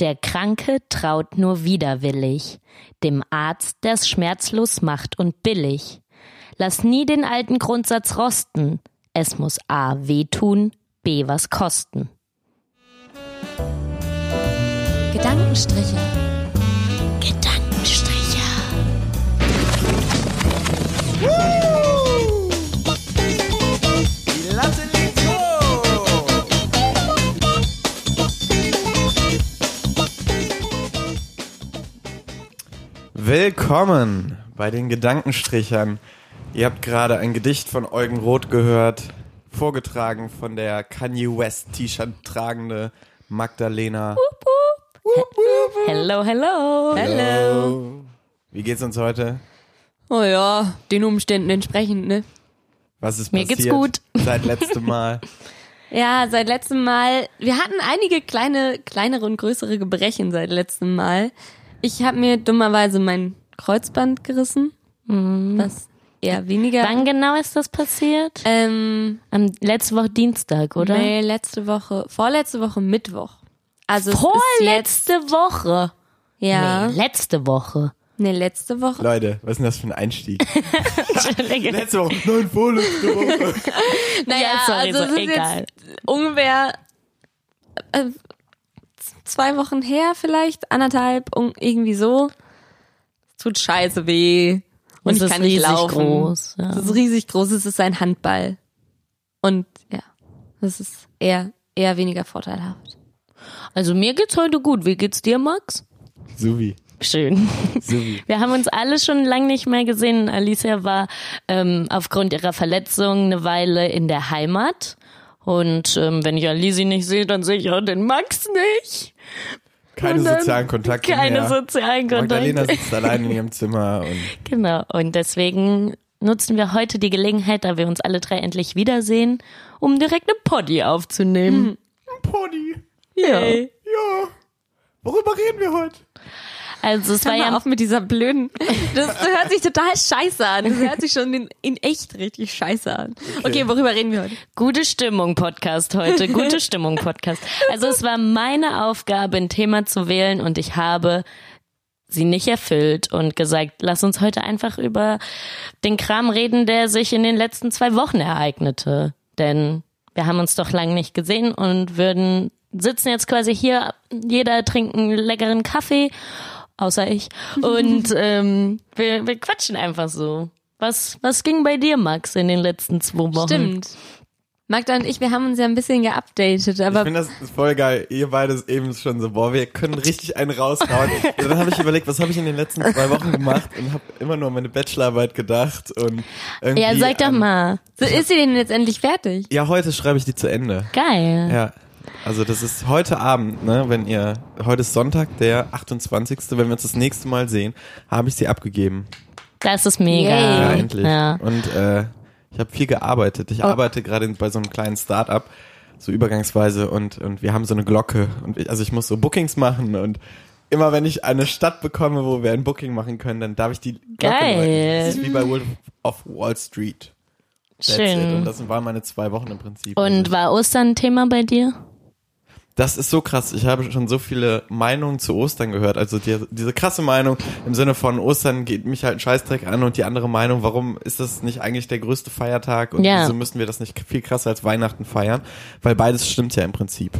Der Kranke traut nur widerwillig, dem Arzt, der's schmerzlos macht und billig. Lass nie den alten Grundsatz rosten, es muss A wehtun, B was kosten. Gedankenstriche. Gedankenstriche. Die Willkommen bei den Gedankenstrichern. Ihr habt gerade ein Gedicht von Eugen Roth gehört, vorgetragen von der Kanye West T-Shirt tragende Magdalena. Hello, hello. Hello. Wie geht's uns heute? Oh ja, den Umständen entsprechend, ne? Was ist Mir passiert? geht's gut. Seit letztem Mal. Ja, seit letztem Mal. Wir hatten einige kleine, kleinere und größere Gebrechen seit letztem Mal. Ich habe mir dummerweise mein Kreuzband gerissen. Was eher weniger. Wann genau ist das passiert? Ähm, Am letzte Woche Dienstag, oder? nee, letzte Woche, vorletzte Woche Mittwoch. Also Vorletzte Woche. ja, Nee, letzte Woche. nee, letzte Woche. Leute, was ist denn das für ein Einstieg? Letzte Woche, nein, vorletzte Woche. Naja, Ja, sorry, also so, es ist egal. jetzt ungefähr äh, zwei Wochen her vielleicht, anderthalb, irgendwie so. Es tut scheiße weh. Und Es ich ist kann nicht riesig laufen. groß, ja. Es ist riesig groß, es ist ein Handball. Und ja, das ist eher, eher weniger vorteilhaft. Also mir geht's heute gut. Wie geht's dir, Max? Suvi. Schön. Suvi. Wir haben uns alle schon lange nicht mehr gesehen. Alicia war ähm, aufgrund ihrer Verletzung eine Weile in der Heimat. Und ähm, wenn ich Alisi nicht sehe, dann sehe ich auch den Max nicht. Keine sozialen Kontakte Keine mehr. sozialen Magdalena Kontakte. sitzt allein in ihrem Zimmer und Genau. Und deswegen nutzen wir heute die Gelegenheit, da wir uns alle drei endlich wiedersehen, um direkt eine Poddy aufzunehmen. Pony. Ja. Ja. Worüber reden wir heute? Also es war Hör mal ja auf mit dieser blöden. Das hört sich total scheiße an. Das hört sich schon in, in echt richtig scheiße an. Okay, worüber reden wir heute? Gute Stimmung Podcast heute. Gute Stimmung Podcast. Also es war meine Aufgabe, ein Thema zu wählen und ich habe sie nicht erfüllt und gesagt, lass uns heute einfach über den Kram reden, der sich in den letzten zwei Wochen ereignete. Denn wir haben uns doch lange nicht gesehen und würden sitzen jetzt quasi hier, jeder trinkt einen leckeren Kaffee, außer ich. Und ähm, wir, wir quatschen einfach so. Was, was ging bei dir, Max, in den letzten zwei Wochen? Stimmt. Magda und ich, wir haben uns ja ein bisschen geupdatet, Ich aber finde das voll geil. Ihr beide eben schon so, boah, wir können richtig einen raushauen. Und dann habe ich überlegt, was habe ich in den letzten zwei Wochen gemacht und habe immer nur an meine Bachelorarbeit gedacht und irgendwie. Ja, sag doch an- mal. so ist sie denn jetzt endlich fertig? Ja, heute schreibe ich die zu Ende. Geil. Ja. Also das ist heute Abend, ne, wenn ihr, heute ist Sonntag, der 28., wenn wir uns das nächste Mal sehen, habe ich sie abgegeben. Das ist mega. Ja, endlich. Ja. Und äh, ich habe viel gearbeitet. Ich arbeite gerade bei so einem kleinen Start-up, so übergangsweise und, und wir haben so eine Glocke. Und ich, also ich muss so Bookings machen und immer wenn ich eine Stadt bekomme, wo wir ein Booking machen können, dann darf ich die Glocke Geil. läuten. Das ist wie bei Wolf of Wall Street. That's It. Und Schön. das waren meine zwei Wochen im Prinzip. Und war Ostern ein Thema bei dir? Das ist so krass. Ich habe schon so viele Meinungen zu Ostern gehört. Also die, diese krasse Meinung im Sinne von Ostern geht mich halt ein Scheißdreck an und die andere Meinung, warum ist das nicht eigentlich der größte Feiertag und Ja. wieso müssen wir das nicht viel krasser als Weihnachten feiern? Weil beides stimmt ja im Prinzip.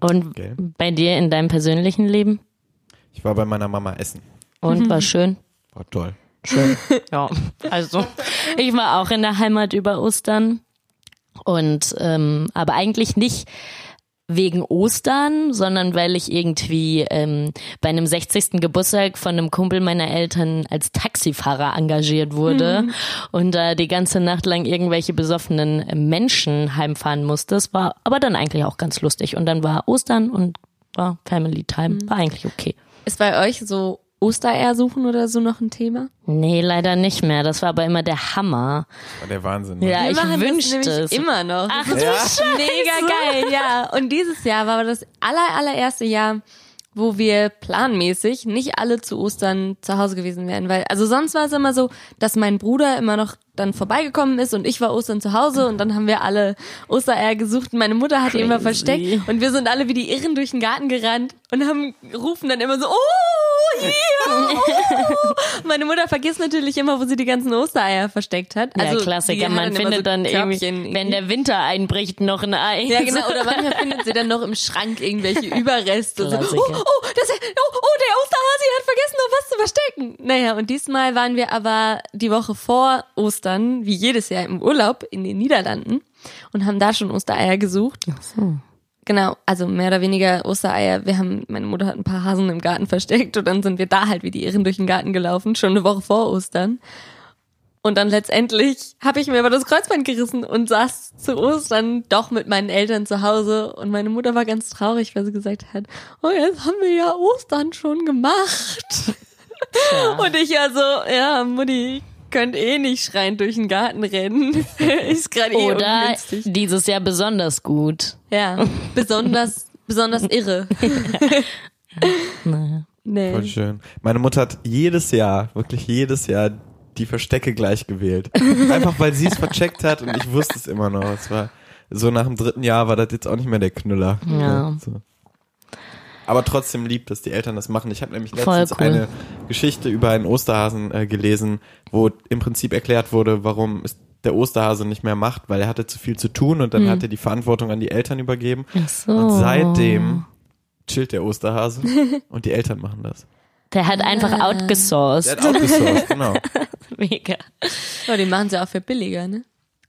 Und Gell. bei dir in deinem persönlichen Leben? Ich war bei meiner Mama essen. Und war schön? War toll. Ja, also ich war auch in der Heimat über Ostern und ähm, aber eigentlich nicht wegen Ostern, sondern weil ich irgendwie ähm, bei einem 60. Geburtstag von einem Kumpel meiner Eltern als Taxifahrer engagiert wurde und da die ganze Nacht lang irgendwelche besoffenen Menschen heimfahren musste. Das war aber dann eigentlich auch ganz lustig und dann war Ostern und war Family Time, war eigentlich okay. Ist bei euch so Ostereier suchen oder so noch ein Thema? Nee, leider nicht mehr. Das war aber immer der Hammer. War der Wahnsinn. ne? Ja, Wir ich das wünschte nämlich es. immer noch. Ach Das du ist Scheiße. mega geil, ja. Und dieses Jahr war das aller, allererste Jahr, wo wir planmäßig nicht alle zu Ostern zu Hause gewesen wären, weil also sonst war es immer so, dass mein Bruder immer noch dann vorbeigekommen ist und ich war Ostern zu Hause und dann haben wir alle Ostereier gesucht und meine Mutter hat die immer versteckt und wir sind alle wie die Irren durch den Garten gerannt und haben rufen dann immer so, oh, hier, oh. Meine Mutter vergisst natürlich immer, wo sie die ganzen Ostereier versteckt hat. Ja, Also die Klassiker. Man findet so dann irgendwie, wenn der Winter einbricht, noch ein Ei. ja, genau. Oder manchmal findet sie dann noch im Schrank irgendwelche Überreste. So, oh, oh, das, oh, oh, der Osterhasi hat vergessen, noch was zu verstecken. Naja, und diesmal waren wir aber die Woche vor Ostern, wie jedes Jahr im Urlaub in den Niederlanden und haben da schon Ostereier gesucht. Ach so. Genau, also mehr oder weniger Ostereier. Wir haben, meine Mutter hat ein paar Hasen im Garten versteckt und dann sind wir da halt wie die Irren durch den Garten gelaufen, schon eine Woche vor Ostern. Und dann letztendlich habe ich mir aber das Kreuzband gerissen und saß zu Ostern doch mit meinen Eltern zu Hause. Und meine Mutter war ganz traurig, weil sie gesagt hat, oh, jetzt haben wir ja Ostern schon gemacht. Und ich ja so, ja, Mutti, könnt eh nicht schreiend durch den Garten rennen. Ist gerade eh Oder ungünstig. dieses Jahr besonders gut. Ja, besonders, besonders irre. Naja. Nee. Voll schön. Meine Mutter hat jedes Jahr, wirklich jedes Jahr die Verstecke gleich gewählt. Einfach weil sie es vercheckt hat und ich wusste es immer noch. Es war so nach dem dritten Jahr war das jetzt auch nicht mehr der Knüller. Ja. So. Aber trotzdem lieb, dass die Eltern das machen. Ich habe nämlich letztens cool. eine Geschichte über einen Osterhasen äh, gelesen, wo im Prinzip erklärt wurde, warum es der Osterhase nicht mehr macht, weil er hatte zu viel zu tun und dann hat er die Verantwortung an die Eltern übergeben. Ach so. Und seitdem chillt der Osterhase und die Eltern machen das. Der hat einfach Der outgesourced. hat outgesourced, genau. Mega. Aber die machen sie auch für billiger, ne?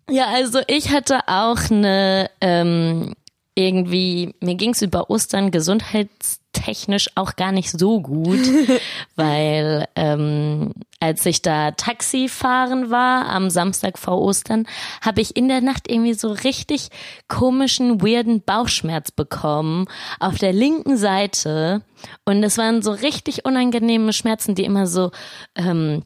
Ja, also ich hatte auch eine ähm, irgendwie, mir ging's über Ostern gesundheitstechnisch auch gar nicht so gut, weil ähm, als ich da Taxi fahren war am Samstag vor Ostern, habe ich in der Nacht irgendwie so richtig komischen, weirden Bauchschmerz bekommen auf der linken Seite. Und es waren so richtig unangenehme Schmerzen, die immer so ähm,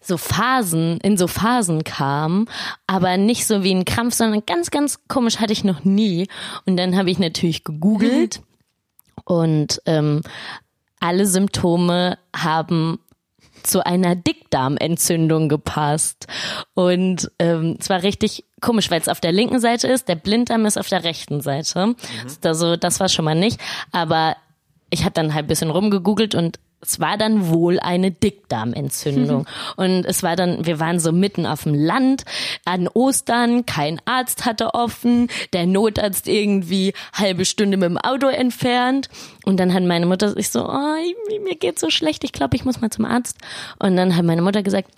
so Phasen, in so Phasen kam, aber nicht so wie ein Krampf, sondern ganz, ganz komisch hatte ich noch nie. Und dann habe ich natürlich gegoogelt und ähm, alle Symptome haben zu einer Dickdarmentzündung gepasst. Und ähm, es war richtig komisch, weil es auf der linken Seite ist, der Blinddarm ist auf der rechten Seite. Also das war schon mal nicht. Aber ich habe dann halt ein bisschen rumgegoogelt und es war dann wohl eine Dickdarmentzündung. Und es war dann, wir waren so mitten auf dem Land an Ostern, kein Arzt hatte offen, der Notarzt irgendwie halbe Stunde mit dem Auto entfernt. Und dann hat meine Mutter sich so, oh, mir geht's so schlecht, ich glaube, ich muss mal zum Arzt. Und dann hat meine Mutter gesagt,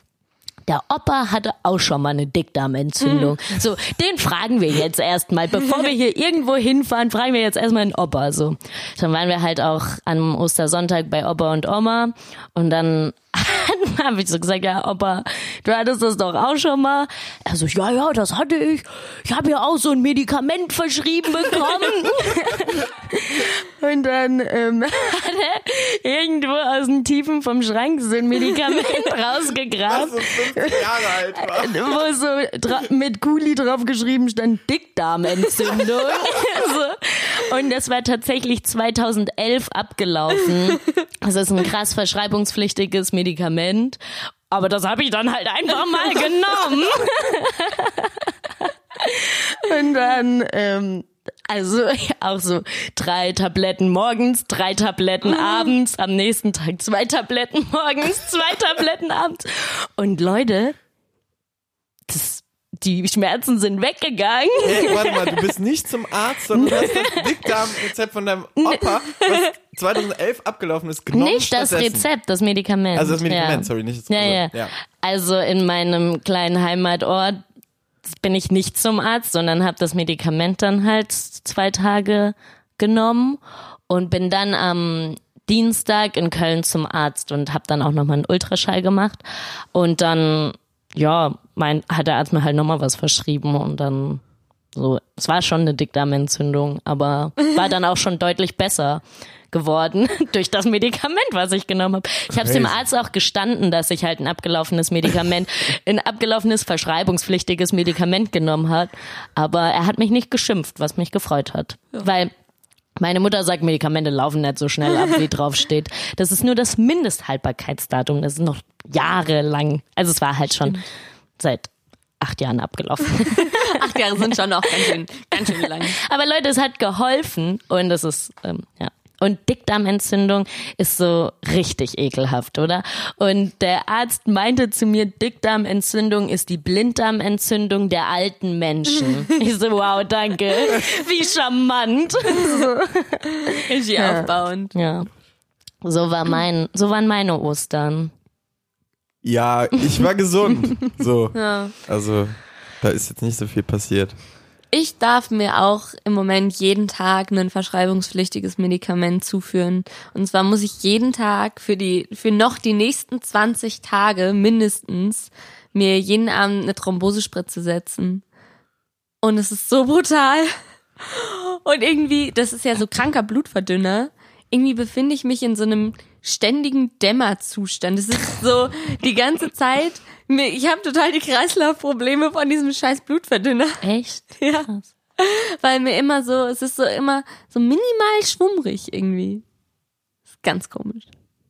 der Opa hatte auch schon mal eine Dickdarmentzündung. So, den fragen wir jetzt erstmal. Bevor wir hier irgendwo hinfahren, fragen wir jetzt erstmal den Opa. So. Dann waren wir halt auch am Ostersonntag bei Opa und Oma. Und dann habe ich so gesagt, ja, Opa, du hattest das doch auch schon mal. Er so, ja, ja, das hatte ich. Ich habe ja auch so ein Medikament verschrieben bekommen. Und dann ähm, hat er irgendwo aus den Tiefen vom Schrank so ein Medikament rausgegraben, so 50 Jahre alt war. wo so mit Kuli drauf geschrieben stand Dickdarmentzündung. so. Und das war tatsächlich 2011 abgelaufen. Das ist ein krass verschreibungspflichtiges Medikament. Aber das habe ich dann halt einfach mal genommen. Und dann, ähm, also auch so drei Tabletten morgens, drei Tabletten abends, am nächsten Tag zwei Tabletten morgens, zwei Tabletten abends. Und Leute, das, die Schmerzen sind weggegangen. Hey, warte mal, du bist nicht zum Arzt, sondern du hast das Dickdarmrezept von deinem Opa, was 2011 abgelaufen ist, genommen Nicht das. Rezept, das Medikament. Also das Medikament, ja. sorry, nicht das Ja, ja. ja. Also in meinem kleinen Heimatort bin ich nicht zum Arzt, sondern habe das Medikament dann halt zwei Tage genommen und bin dann am Dienstag in Köln zum Arzt und habe dann auch nochmal einen Ultraschall gemacht und dann ja, mein hat der Arzt mir halt nochmal was verschrieben und dann so, es war schon eine Dickdarmentzündung, aber war dann auch schon deutlich besser geworden durch das Medikament, was ich genommen habe. Ich habe es dem. Arzt auch gestanden, dass ich halt ein abgelaufenes Medikament, ein abgelaufenes verschreibungspflichtiges Medikament genommen hat, aber er hat mich nicht geschimpft, was mich gefreut hat, weil Meine Mutter sagt, Medikamente laufen nicht so schnell ab, wie drauf steht. Das ist nur das Mindesthaltbarkeitsdatum. Das ist noch jahrelang. Also es war halt schon seit acht Jahren abgelaufen. Acht Jahre sind schon auch ganz schön, ganz schön lang. Aber Leute, es hat geholfen und es ist, ähm, ja. Und Dickdarmentzündung ist so richtig ekelhaft, oder? Und der Arzt meinte zu mir, Dickdarmentzündung ist die Blinddarmentzündung der alten Menschen. Ich so, wow, danke. Wie charmant. Richtig aufbauend. Ja. So war mein, so waren meine Ostern. Ja, ich war gesund. So. Ja. Also, da ist jetzt nicht so viel passiert. Ich darf mir auch im Moment jeden Tag ein verschreibungspflichtiges Medikament zuführen. Und zwar muss ich jeden Tag für die, für noch die nächsten 20 Tage mindestens mir jeden Abend eine Thrombosespritze setzen. Und es ist so brutal. Und irgendwie, das ist ja so kranker Blutverdünner. Irgendwie befinde ich mich in so einem ständigen Dämmerzustand. Es ist so die ganze Zeit. mir- Ich habe total die Kreislaufprobleme von diesem scheiß Blutverdünner. Echt? Ja. Weil mir immer so, es ist so immer so minimal schwummrig irgendwie. Ist ganz komisch.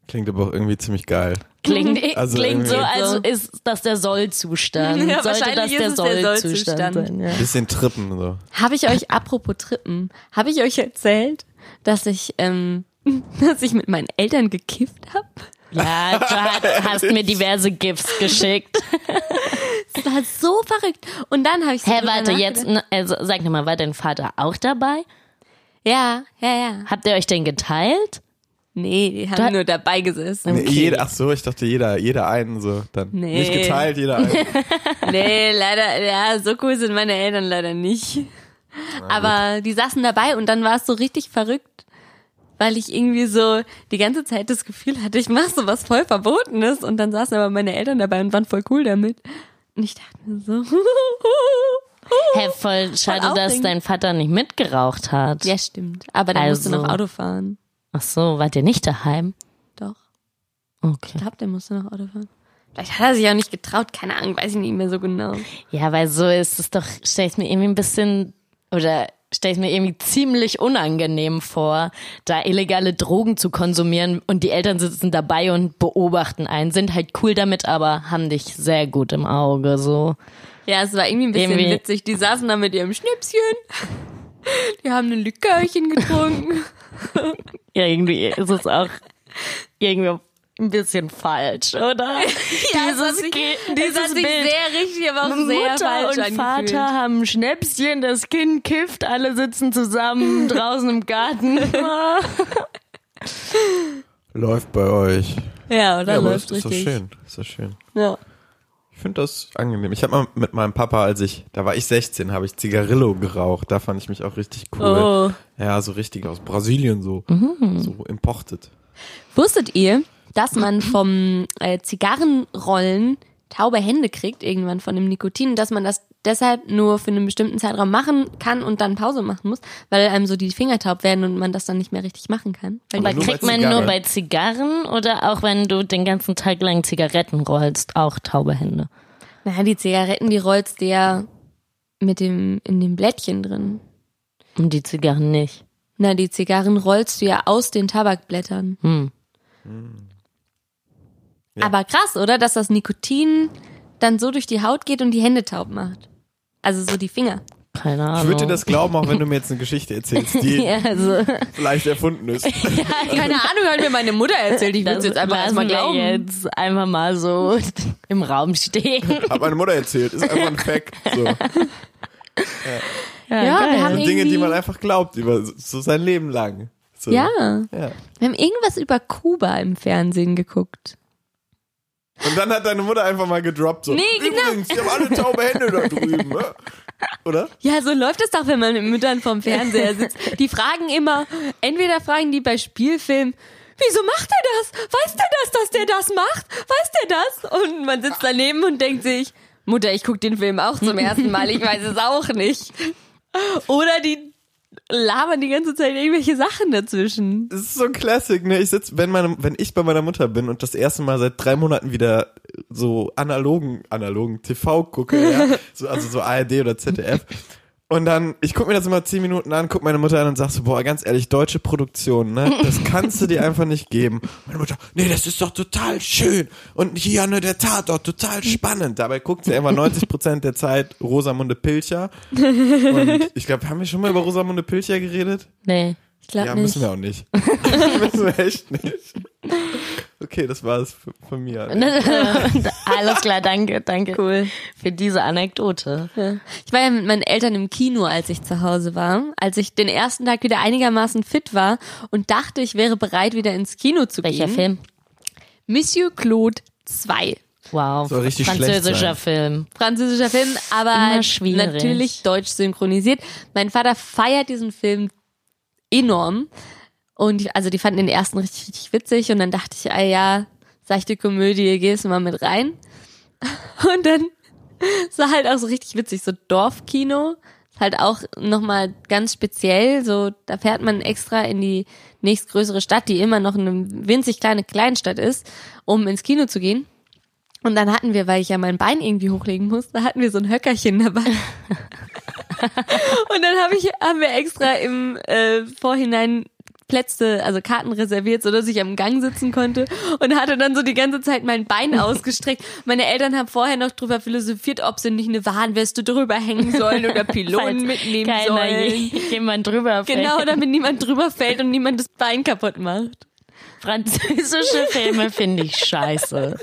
Klingt aber auch irgendwie ziemlich geil. Klingt, Also klingt so, als ist das der Sollzustand. Ja, Sollte das wahrscheinlich der ist es der Sollzustand Sollzustand. sein. Ja. Bisschen trippen, so. Habe ich euch, apropos Trippen, habe ich euch erzählt, dass ich, ähm, dass ich mit meinen Eltern gekifft habe? Ja, du hast, hast mir diverse GIFs geschickt. Das war so verrückt. Und dann habe ich so Hä, warte, jetzt, nachgedacht. n- also sag nochmal, war dein Vater auch dabei? Ja, ja, ja. Habt ihr euch denn geteilt? Nee, die haben Du- nur dabei gesessen. Nee, jeder, ach so, ich dachte jeder, jeder einen so. Dann Nee. nicht geteilt, jeder einen. Nee, leider, ja, so cool sind meine Eltern leider nicht. Aber die saßen dabei und dann war es so richtig verrückt, weil ich irgendwie so die ganze Zeit das Gefühl hatte, ich mache so was voll Verbotenes und dann saßen aber meine Eltern dabei und waren voll cool damit. Und ich dachte mir so, Hä, voll schade, dass dein Vater nicht mitgeraucht hat. ja stimmt, aber der musste Also. noch Auto fahren. Ach so, wart ihr nicht daheim? Doch, Okay. ich glaube, der musste noch Auto fahren. Vielleicht hat er sich auch nicht getraut, keine Ahnung, weiß ich nicht mehr so genau. Ja, weil so ist es doch, stell ich mir irgendwie ein bisschen, oder stell ich mir irgendwie ziemlich unangenehm vor, da illegale Drogen zu konsumieren und die Eltern sitzen dabei und beobachten einen, sind halt cool damit, aber haben dich sehr gut im Auge, so. Ja, es war irgendwie ein bisschen Irgendwie- witzig. Die saßen da mit ihrem Schnäpschen. Die haben ein Likörchen getrunken. Irgendwie ist es auch irgendwie ein bisschen falsch, oder? es hat sich, Ge- es hat sich sehr richtig, aber auch sehr Mutter falsch und angefühlt. Vater haben ein Schnäpschen, das Kind kifft, alle sitzen zusammen draußen im Garten. Läuft bei euch. Ja, oder ja, läuft das ist doch richtig. schön. Ist doch schön. Ja. Ich finde das angenehm. Ich habe mal mit meinem Papa, als ich, da war ich 16, habe ich Zigarillo geraucht. Da fand ich mich auch richtig cool. Oh. Ja, so richtig aus Brasilien so. Mhm. So imported. Wusstet ihr, dass man vom äh, Zigarrenrollen taube Hände kriegt, irgendwann von dem Nikotin, dass man das deshalb nur für einen bestimmten Zeitraum machen kann und dann Pause machen muss, weil einem so die Finger taub werden und man das dann nicht mehr richtig machen kann. Weil Aber kriegt man nur bei Zigarren oder auch wenn du den ganzen Tag lang Zigaretten rollst, auch taube Hände? naja, die Zigaretten, die rollst du ja mit dem, in dem Blättchen drin. Und die Zigarren nicht. Na, die Zigarren rollst du ja aus den Tabakblättern. Hm. Ja. Aber krass, oder? Dass das Nikotin dann so durch die Haut geht und die Hände taub macht. Also so die Finger. Keine Ahnung. Ich würde dir das glauben, auch wenn du mir jetzt eine Geschichte erzählst, die ja, also, vielleicht erfunden ist. Keine Ahnung, hat mir meine Mutter erzählt. Ich würde es jetzt einfach erstmal wir glauben. jetzt einfach mal so im Raum stehen. Hat meine Mutter erzählt. Ist einfach ein Fact. So. Ja, wir geil. haben Dinge, die man einfach glaubt, über so sein Leben lang. So. Ja, ja. wir haben irgendwas über Kuba im Fernsehen geguckt. Und dann hat deine Mutter einfach mal gedroppt so. Nee, genau. Übrigens, die haben alle taube Hände da drüben. ne? Oder? Ja, so läuft es doch, wenn man mit Müttern vom Fernseher sitzt. Die fragen immer, entweder fragen die bei Spielfilmen, wieso macht er das? Weiß der das, dass der das macht? Weiß der das? Und man sitzt daneben und denkt sich, Mutter, ich guck den Film auch zum ersten Mal, ich weiß es auch nicht. Oder die labern die ganze Zeit irgendwelche Sachen dazwischen. Das ist so ein Classic, ne? Ich sitz, wenn meine, wenn ich bei meiner Mutter bin und das erste Mal seit drei Monaten wieder so analogen, analogen TV gucke, ja, so, also so ARD oder ZDF. Und dann, ich guck mir das immer zehn Minuten an, guck meine Mutter an und sag so, boah, ganz ehrlich, deutsche Produktion, ne, das kannst du dir einfach nicht geben. Meine Mutter, nee, das ist doch total schön. Und hier, ne, der Tatort, total spannend. Dabei guckt sie immer 90 Prozent der Zeit Rosamunde Pilcher. Und ich glaube, haben wir schon mal über Rosamunde Pilcher geredet? Nee. Ich glaube Ja, nicht. müssen wir auch nicht. müssen wir echt nicht. Okay, das war es von mir. Alles klar, danke, danke Cool. für diese Anekdote. Ich war ja mit meinen Eltern im Kino, als ich zu Hause war, als ich den ersten Tag wieder einigermaßen fit war und dachte, ich wäre bereit, wieder ins Kino zu Welcher gehen. Film? Monsieur Claude 2. Wow. Soll richtig schlecht Französischer. Film. Französischer Film, aber natürlich deutsch synchronisiert. Mein Vater feiert diesen Film enorm. Und ich, also die fanden den ersten richtig, richtig witzig und dann dachte ich, ah ja, seichte Komödie, gehst du mal mit rein. Und dann es war halt auch so richtig witzig, so Dorfkino. Ist halt auch nochmal ganz speziell, so da fährt man extra in die nächstgrößere Stadt, die immer noch eine winzig kleine Kleinstadt ist, um ins Kino zu gehen. Und dann hatten wir, weil ich ja mein Bein irgendwie hochlegen musste, hatten wir so ein Höckerchen dabei. Und dann hab ich, haben wir extra im äh, Vorhinein Plätze, also Karten reserviert, so dass ich am Gang sitzen konnte und hatte dann so die ganze Zeit mein Bein ausgestreckt. Meine Eltern haben vorher noch drüber philosophiert, ob sie nicht eine Warnweste drüber hängen sollen oder Pylonen mitnehmen keiner sollen. je- jemand drüber fällt. Genau, damit niemand drüber fällt und niemand das Bein kaputt macht. Französische Filme finde ich scheiße.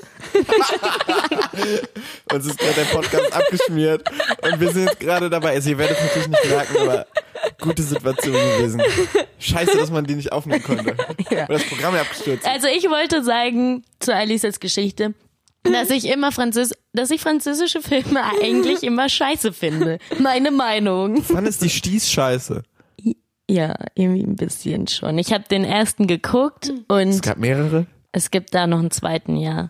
Uns ist gerade der Podcast abgeschmiert und wir sind jetzt gerade dabei. Also ihr werdet natürlich nicht merken, aber gute Situation gewesen. Scheiße, dass man die nicht aufnehmen konnte. Weil das Programm ja abgestürzt. Also ich wollte sagen zu Alices Geschichte, dass ich immer Französ dass ich französische Filme eigentlich immer scheiße finde. Meine Meinung. Wann ist die Stieß scheiße? Ja, irgendwie ein bisschen schon. Ich habe den ersten geguckt und Es gab mehrere. es gibt da noch einen zweiten, ja.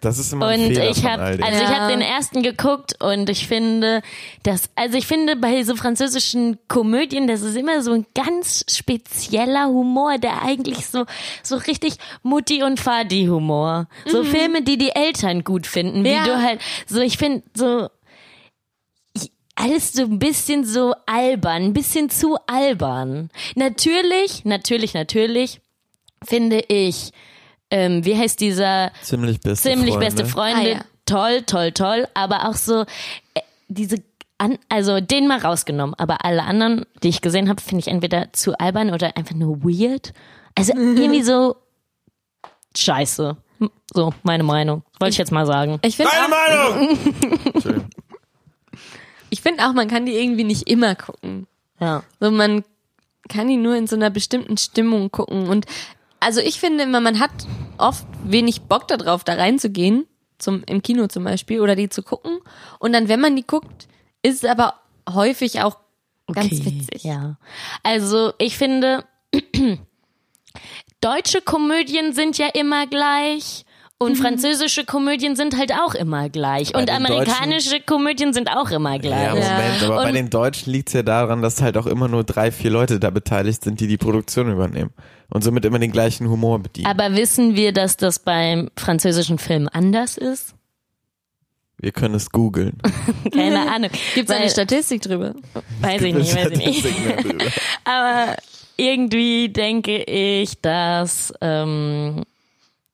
Das ist immer ein Und Fehler ich von habe all dem. also ich habe den ersten geguckt und ich finde, dass also ich finde bei so französischen Komödien, das ist immer so ein ganz spezieller Humor, der eigentlich so so richtig Mutti und Fadi Humor. So Filme, die die Eltern gut finden, wie Ja. du halt so ich finde so alles so ein bisschen so albern, ein bisschen zu albern. Natürlich, natürlich, natürlich finde ich ähm, wie heißt dieser Ziemlich beste ziemlich Freunde. beste Freunde. Ah, ja. Toll, toll, toll. Aber auch so äh, diese an, also den mal rausgenommen. Aber alle anderen, die ich gesehen habe, finde ich entweder zu albern oder einfach nur weird. Also irgendwie so scheiße. So, meine Meinung. Wollte ich jetzt mal sagen. Ich finde Deine auch, Meinung! Ich find auch, man kann die irgendwie nicht immer gucken. Ja. So, man kann die nur in so einer bestimmten Stimmung gucken. Und also ich finde immer, man hat oft wenig Bock darauf, da reinzugehen, zum, im Kino zum Beispiel, oder die zu gucken. Und dann, wenn man die guckt, ist es aber häufig auch ganz witzig. Ja. Also ich finde, deutsche Komödien sind ja immer gleich. Und französische Komödien sind halt auch immer gleich. Und den amerikanische Komödien sind auch immer gleich. Ja, Moment, aber bei Und- den Deutschen liegt's ja daran, dass halt auch immer nur drei, vier Leute da beteiligt sind, die die Produktion übernehmen. Und somit immer den gleichen Humor bedienen. Aber wissen wir, dass das beim französischen Film anders ist? Wir können es googeln. Keine Ahnung. Gibt es eine Statistik drüber? Weiß ich nicht, weiß ich nicht. Aber irgendwie denke ich, dass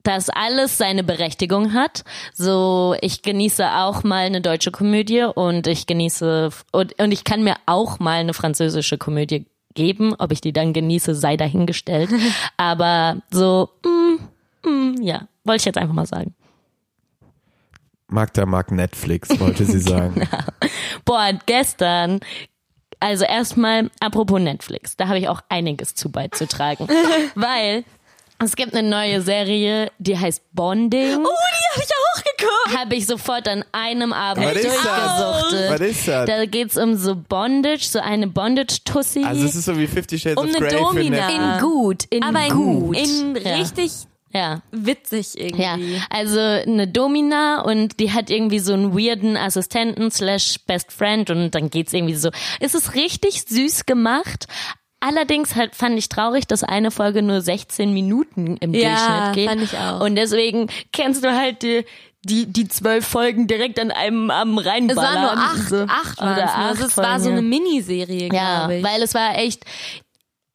dass das alles seine Berechtigung hat. So, ich genieße auch mal eine deutsche Komödie und ich genieße und, und ich kann mir auch mal eine französische Komödie geben. Ob ich die dann genieße, sei dahingestellt. Aber so, mm, mm, ja, wollte ich jetzt einfach mal sagen. Magda mag Netflix, wollte sie sagen. Boah, gestern, also erstmal, apropos Netflix, da habe ich auch einiges zu beizutragen. weil es gibt eine neue Serie, die heißt Bonding. Oh, die habe ich auch geguckt. Habe ich sofort an einem Abend Was durchgesuchtet. Was ist das? Da geht's um so Bondage, so eine Bondage-Tussi. Also es ist so wie Fifty Shades Um of eine Grey für Domina. Netflix. in gut, in Aber in, gut. in Ja. richtig ja. witzig Ja, irgendwie. also eine Domina und die hat irgendwie so einen weirden Assistenten slash Best Friend und dann geht's irgendwie so. Es ist richtig süß gemacht. Allerdings halt fand ich traurig, dass eine Folge nur 16 Minuten im Ja, Durchschnitt geht. fand ich auch. Und deswegen kennst du halt die, die, die zwölf Folgen direkt an einem am Es reinballern. waren nur acht, so. acht Oder waren es. acht Also es war so Folgen, eine Miniserie, Ja, glaube ich. weil es war echt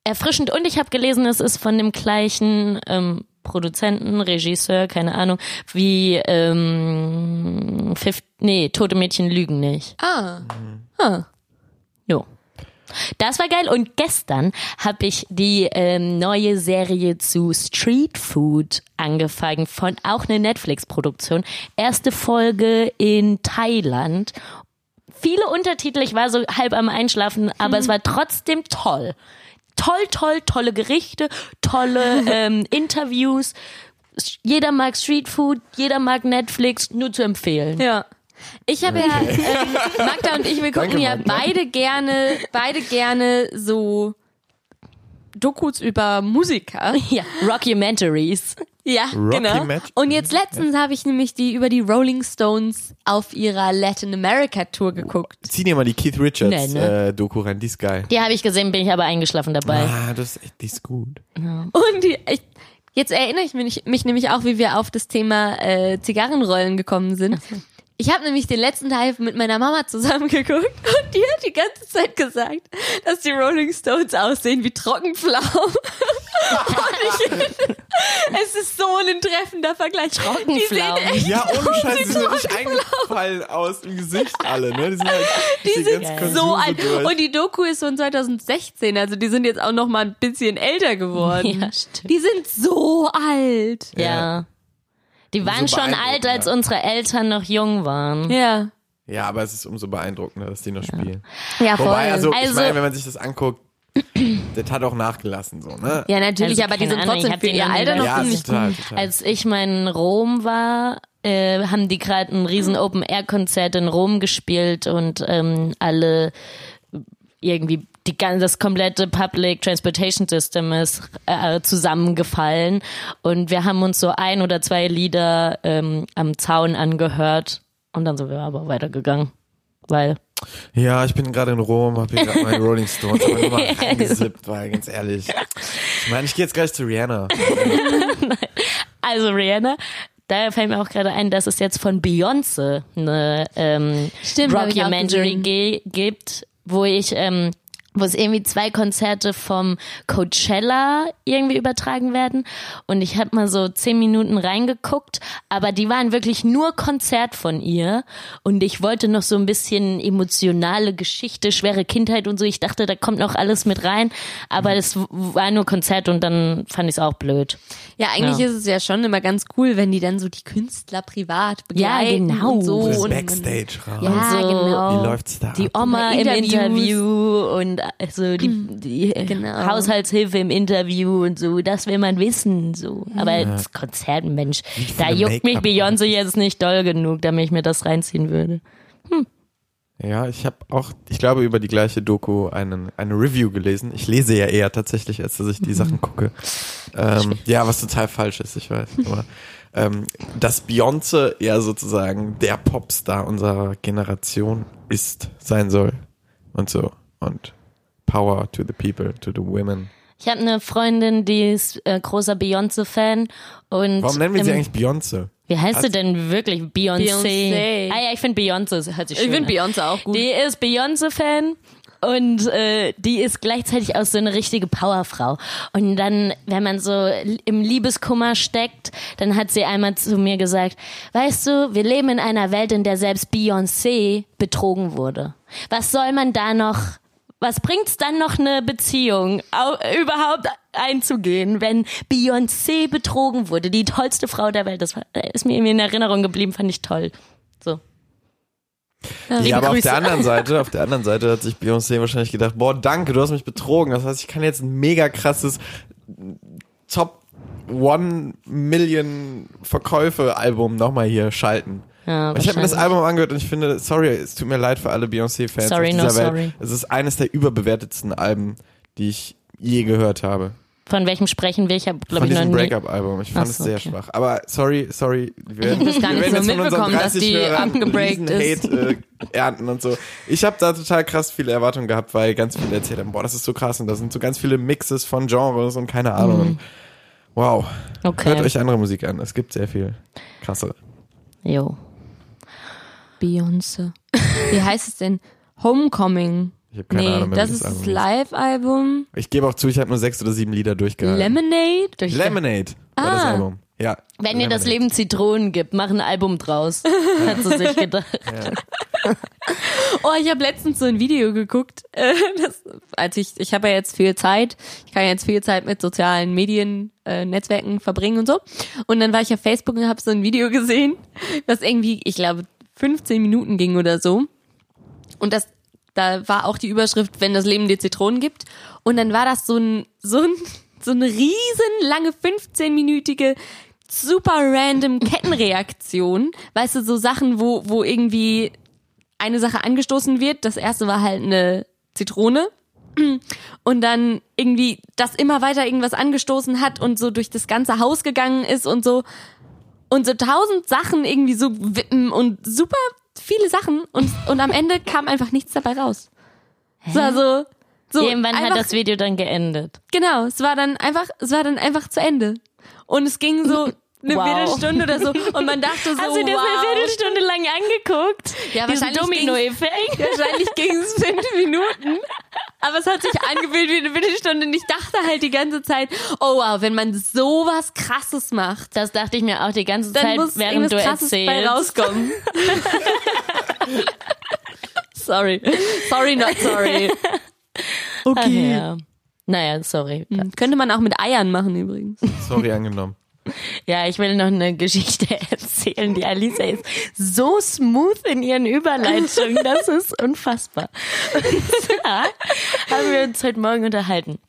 erfrischend und ich habe gelesen, es ist von dem gleichen ähm, Produzenten, Regisseur, keine Ahnung, wie ähm, Fif nee, Tote Mädchen lügen nicht. ah. Jo. Das war geil. Und gestern habe ich die ähm, neue Serie zu Street Food angefangen, von auch eine Netflix-Produktion. Erste Folge in Thailand. Viele Untertitel, ich war so halb am Einschlafen, aber es war trotzdem toll. Toll, toll, tolle Gerichte, tolle ähm, Interviews. Jeder mag Street Food, jeder mag Netflix, nur zu empfehlen. Ja. Ich habe ja, ähm, Magda und ich, wir gucken Danke, ja Magda. beide gerne, beide gerne so Dokus über Musiker. Ja, Rockumentaries. Ja, Rocky genau. Match- Und jetzt letztens habe ich nämlich die über die Rolling Stones auf ihrer Latin America Tour geguckt. Zieh dir mal die Keith Richards Nee, ne? äh, Doku rein, die ist geil. Die habe ich gesehen, bin ich aber eingeschlafen dabei. Ah, das ist echt, die ist gut. Und die, ich, jetzt erinnere ich mich, mich nämlich auch, wie wir auf das Thema äh, Zigarrenrollen gekommen sind. Ich habe nämlich den letzten Teil mit meiner Mama zusammen geguckt und die hat die ganze Zeit gesagt, dass die Rolling Stones aussehen wie Trockenpflaumen. und ich, es ist so ein treffender Vergleich. Die sehen Trockenpflaumen. echt, Ja, ohne Scheiß, die sind richtig eingefallen aus dem Gesicht alle, ne? Die sind halt die sind so alt. durch. Und die Doku ist von 2016, also die sind jetzt auch noch mal ein bisschen älter geworden. Ja, stimmt. Die sind so alt. Ja. Die waren schon alt, als ja. unsere Eltern noch jung waren. Ja. Ja, aber es ist umso beeindruckender, dass die noch spielen. Ja, voll. Wobei, also, ich Also- meine, wenn man sich das anguckt, das hat auch nachgelassen, so, ne? Ja, natürlich, Also, aber die sind Ahnung, trotzdem für ihr Alter noch Ja, ziemlich total, total. Als ich mal in Rom war, äh, haben die gerade ein riesen Open-Air-Konzert in Rom gespielt und ähm, alle irgendwie die ganze, das komplette Public Transportation System ist äh, zusammengefallen und wir haben uns so ein oder zwei Lieder ähm, am Zaun angehört und dann sind wir aber weitergegangen, weil Ja, ich bin gerade in Rom, hab hier gerade meine Rolling Stones aber nur mal reingesippt, weil ganz ehrlich. Ich meine, ich gehe jetzt gleich zu Rihanna. Also Rihanna, da fällt mir auch gerade ein, dass es jetzt von Beyoncé eine ähm, Stimmt, Rockumentary gibt, wo ich ähm, wo es irgendwie zwei Konzerte vom Coachella irgendwie übertragen werden. Und ich habe mal so zehn Minuten reingeguckt, aber die waren wirklich nur Konzert von ihr. Und ich wollte noch so ein bisschen emotionale Geschichte, schwere Kindheit und so. Ich dachte, da kommt noch alles mit rein. Aber es war nur Konzert und dann fand ich es auch blöd. Ja, eigentlich Ja. ist es ja schon immer ganz cool, wenn die dann so die Künstler privat Ja, begleiten genau. und so. Das und Backstage raus. Ja, so genau. Wie läuft's da? die? Oma im. Interview und also die, die Genau. Haushaltshilfe im Interview und so, das will man wissen, so. Aber das Konzert, Mensch, da juckt mich Beyoncé jetzt nicht doll genug, damit ich mir das reinziehen würde. Ja, ich habe auch, ich glaube, über die gleiche Doku einen, eine Review gelesen. Ich lese ja eher tatsächlich, als dass ich die Sachen gucke. Ähm, ja, was total falsch ist, ich weiß. Aber, ähm, dass Beyoncé ja sozusagen der Popstar unserer Generation ist, sein soll. Und so. Und Power to the people, to the women. Ich habe eine Freundin, die ist äh, großer Beyoncé-Fan und Warum nennen wir sie eigentlich Beyoncé? Wie heißt sie denn wirklich? Beyoncé. Beyoncé. Ah ja, ich finde Beyoncé das hört sich Ich schön finde an. Beyoncé auch gut. Die ist Beyoncé-Fan und äh, die ist gleichzeitig auch so eine richtige Powerfrau. Und dann, wenn man so im Liebeskummer steckt, dann hat sie einmal zu mir gesagt, weißt du, wir leben in einer Welt, in der selbst Beyoncé betrogen wurde. Was soll man da noch, was bringt's dann noch eine Beziehung au, überhaupt einzugehen, wenn Beyoncé betrogen wurde, die tollste Frau der Welt. Das war, ist mir irgendwie in Erinnerung geblieben, fand ich toll. So. Ja, aber auf der anderen Seite, auf der anderen Seite hat sich Beyoncé wahrscheinlich gedacht, boah, danke, du hast mich betrogen. Das heißt, ich kann jetzt ein mega krasses Top One Million Verkäufe Album nochmal hier schalten. Ja, ich habe mir das. Album angehört und ich finde, sorry, es tut mir leid für alle Beyoncé-Fans Sorry, auf dieser no Welt. sorry. Es ist eines der überbewertetsten Alben, die ich je gehört habe. Von welchem sprechen wir? Ich habe, glaube ich, noch nie. Breakup-Album. Ich fand Ach es so, sehr okay. schwach. Aber sorry, sorry. Wir werden, das gar nicht so mitbekommen, dass 30 die riesen ist. Hate äh, ernten und so. Ich habe da total krass viele Erwartungen gehabt, weil ganz viele erzählt haben, boah, das ist so krass und da sind so ganz viele Mixes von Genres und keine Ahnung. Und wow. Okay. Hört euch andere Musik an. Es gibt sehr viel krassere. Jo. Beyoncé. Wie heißt es denn? Homecoming. Ich habe keine nee, Ahnung mehr, das wie ist das. Live-Album. Ich gebe auch zu, ich habe nur sechs oder sieben Lieder durchgehalten. Lemonade. Lemonade war das Ah. Album. Ja. Wenn ihr das Lemonade. Leben Zitronen gibt, mach ein Album draus. Hat sie sich gedacht. Oh, ich habe letztens so ein Video geguckt. Äh, das, als ich, ich habe ja jetzt viel Zeit. Ich kann jetzt viel Zeit mit sozialen Medien, äh, Netzwerken verbringen und so. Und dann war ich auf Facebook und habe so ein Video gesehen, das irgendwie, ich glaube, 15 Minuten ging oder so. Und das, da war auch die Überschrift, wenn das Leben dir Zitronen gibt. Und dann war das so ein, so ein, so eine riesen lange 15-minütige super random Kettenreaktion. Weißt du, so Sachen, wo, wo irgendwie eine Sache angestoßen wird. Das erste war halt eine Zitrone. Und dann irgendwie das immer weiter irgendwas angestoßen hat und so durch das ganze Haus gegangen ist und so. Und so tausend Sachen irgendwie so wippen und super viele Sachen. Und, und am Ende kam einfach nichts dabei raus. Es war so, so Irgendwann einfach, hat das Video dann geendet. Genau, es war dann einfach, es war dann einfach zu Ende. Und es ging so eine Wow. Viertelstunde oder so. Und man dachte so, Hast du dir das wow. eine Viertelstunde lang angeguckt? Ja, Diesen wahrscheinlich Domino-Effekt. Wahrscheinlich ging es fünf Minuten. Aber es hat sich angefühlt wie eine Viertelstunde. Und ich dachte halt die ganze Zeit, oh wow, wenn man sowas krasses macht, Das dachte ich mir auch die ganze dann Zeit, muss während du irgendwas krasses bei erzählst. rauskommen. sorry. Sorry, not sorry. Ach, ja. Naja, sorry. Hm, Könnte man auch mit Eiern machen übrigens. Sorry angenommen. Ja, ich will noch eine Geschichte erzählen. Die Alisa ist so smooth in ihren Überleitungen. Das ist unfassbar. Und zwar haben wir uns heute Morgen unterhalten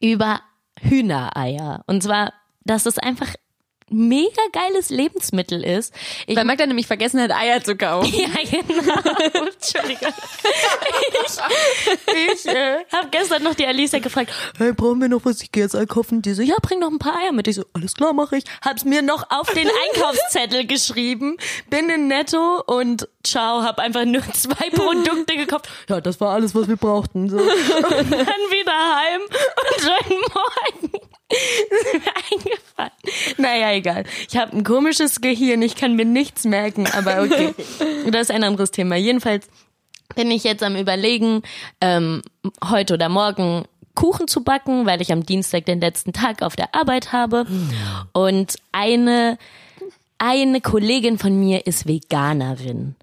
über Hühnereier. Und zwar, dass es einfach mega geiles Lebensmittel ist. Ich Weil Magda nämlich vergessen hat, Eier zu kaufen. ja, genau. Entschuldigung. Ich, ich äh, habe gestern noch die Alicia gefragt, hey, brauchen wir noch was? Ich gehe jetzt einkaufen. Die so, ja, bring noch ein paar Eier mit. Ich so, alles klar, mache ich. Hab's mir noch auf den Einkaufszettel geschrieben, bin in Netto und ciao, hab einfach nur zwei Produkte gekauft. Ja, das war alles, was wir brauchten. So. Und dann wieder heim und heute Morgen ist mir eingefallen. Naja, egal. Ich habe ein komisches Gehirn, ich kann mir nichts merken, aber okay. Das ist ein anderes Thema. Jedenfalls bin ich jetzt am überlegen, ähm, heute oder morgen Kuchen zu backen, weil ich am Dienstag den letzten Tag auf der Arbeit habe. Und eine eine Kollegin von mir ist Veganerin.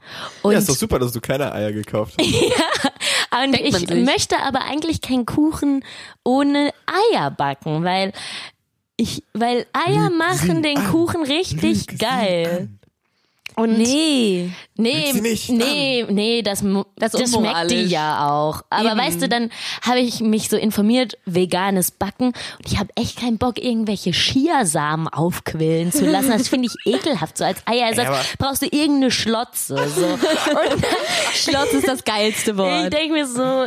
Und Ja, ist doch super, dass du keine Eier gekauft hast. und Denkt ich möchte aber eigentlich keinen Kuchen ohne Eier backen, weil ich, weil Eier Lüg machen den an. Kuchen richtig Lüg sie geil. Und Nee. Nee, nicht nee, nee, das, Das das, schmeckt die ja auch. Aber Eben. weißt du, dann habe ich mich so informiert, veganes Backen und ich habe echt keinen Bock, irgendwelche Chiasamen aufquillen zu lassen. Das finde ich ekelhaft. So als Eierersatz Ja, aber- brauchst du irgendeine Schlotze. So. Und Schlotz ist das geilste ich Wort. denke mir so,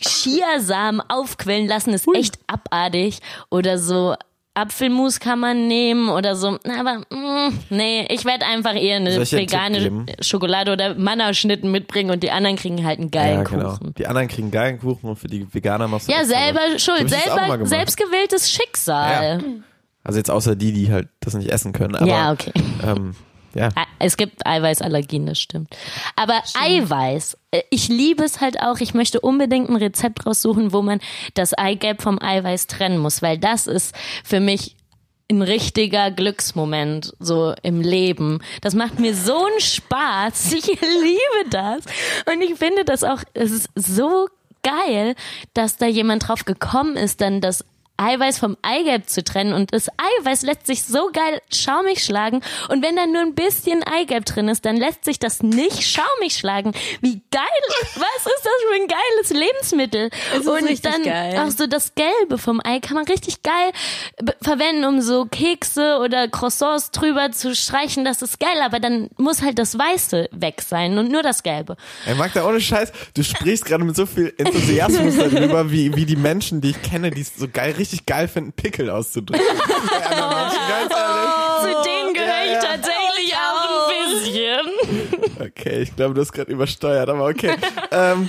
Chiasamen aufquellen lassen ist echt abartig. Oder so Apfelmus kann man nehmen oder so. Aber mm, nee, ich werde einfach eher eine vegane? Schokolade oder Mannerschnitten mitbringen und die anderen kriegen halt einen geilen Ja, genau. Kuchen. Die anderen kriegen geilen Kuchen und für die Veganer machst du Ja, selber was. schuld, So selber selbstgewähltes Schicksal. Also jetzt außer die, die halt das nicht essen können. Aber, Ja, okay. Ähm, ja. Es gibt Eiweißallergien, das stimmt. Aber Eiweiß, äh, ich liebe es halt auch. Ich möchte unbedingt ein Rezept raussuchen, wo man das Eigelb vom Eiweiß trennen muss, weil das ist für mich ein richtiger Glücksmoment so im Leben. Das macht mir so einen Spaß. Ich liebe das. Und ich finde das auch, es ist so geil, dass da jemand drauf gekommen ist, dann das Eiweiß vom Eigelb zu trennen und das Eiweiß lässt sich so geil schaumig schlagen und wenn da nur ein bisschen Eigelb drin ist, dann lässt sich das nicht schaumig schlagen. Wie geil, was ist das für ein geiles Lebensmittel? ist und richtig dann geil. auch so das Gelbe vom Ei kann man richtig geil verwenden, um so Kekse oder Croissants drüber zu streichen, das ist geil, aber dann muss halt das Weiße weg sein und nur das Gelbe. Ey, Magda, ohne Scheiß, du sprichst gerade mit so viel Enthusiasmus darüber, wie, wie die Menschen, die ich kenne, die es so geil, richtig geil finden, Pickel auszudrücken. Ganz ehrlich. Zu denen gehöre ich ja. tatsächlich auch ein bisschen. Okay, ich glaube, du hast gerade übersteuert, aber okay. ähm,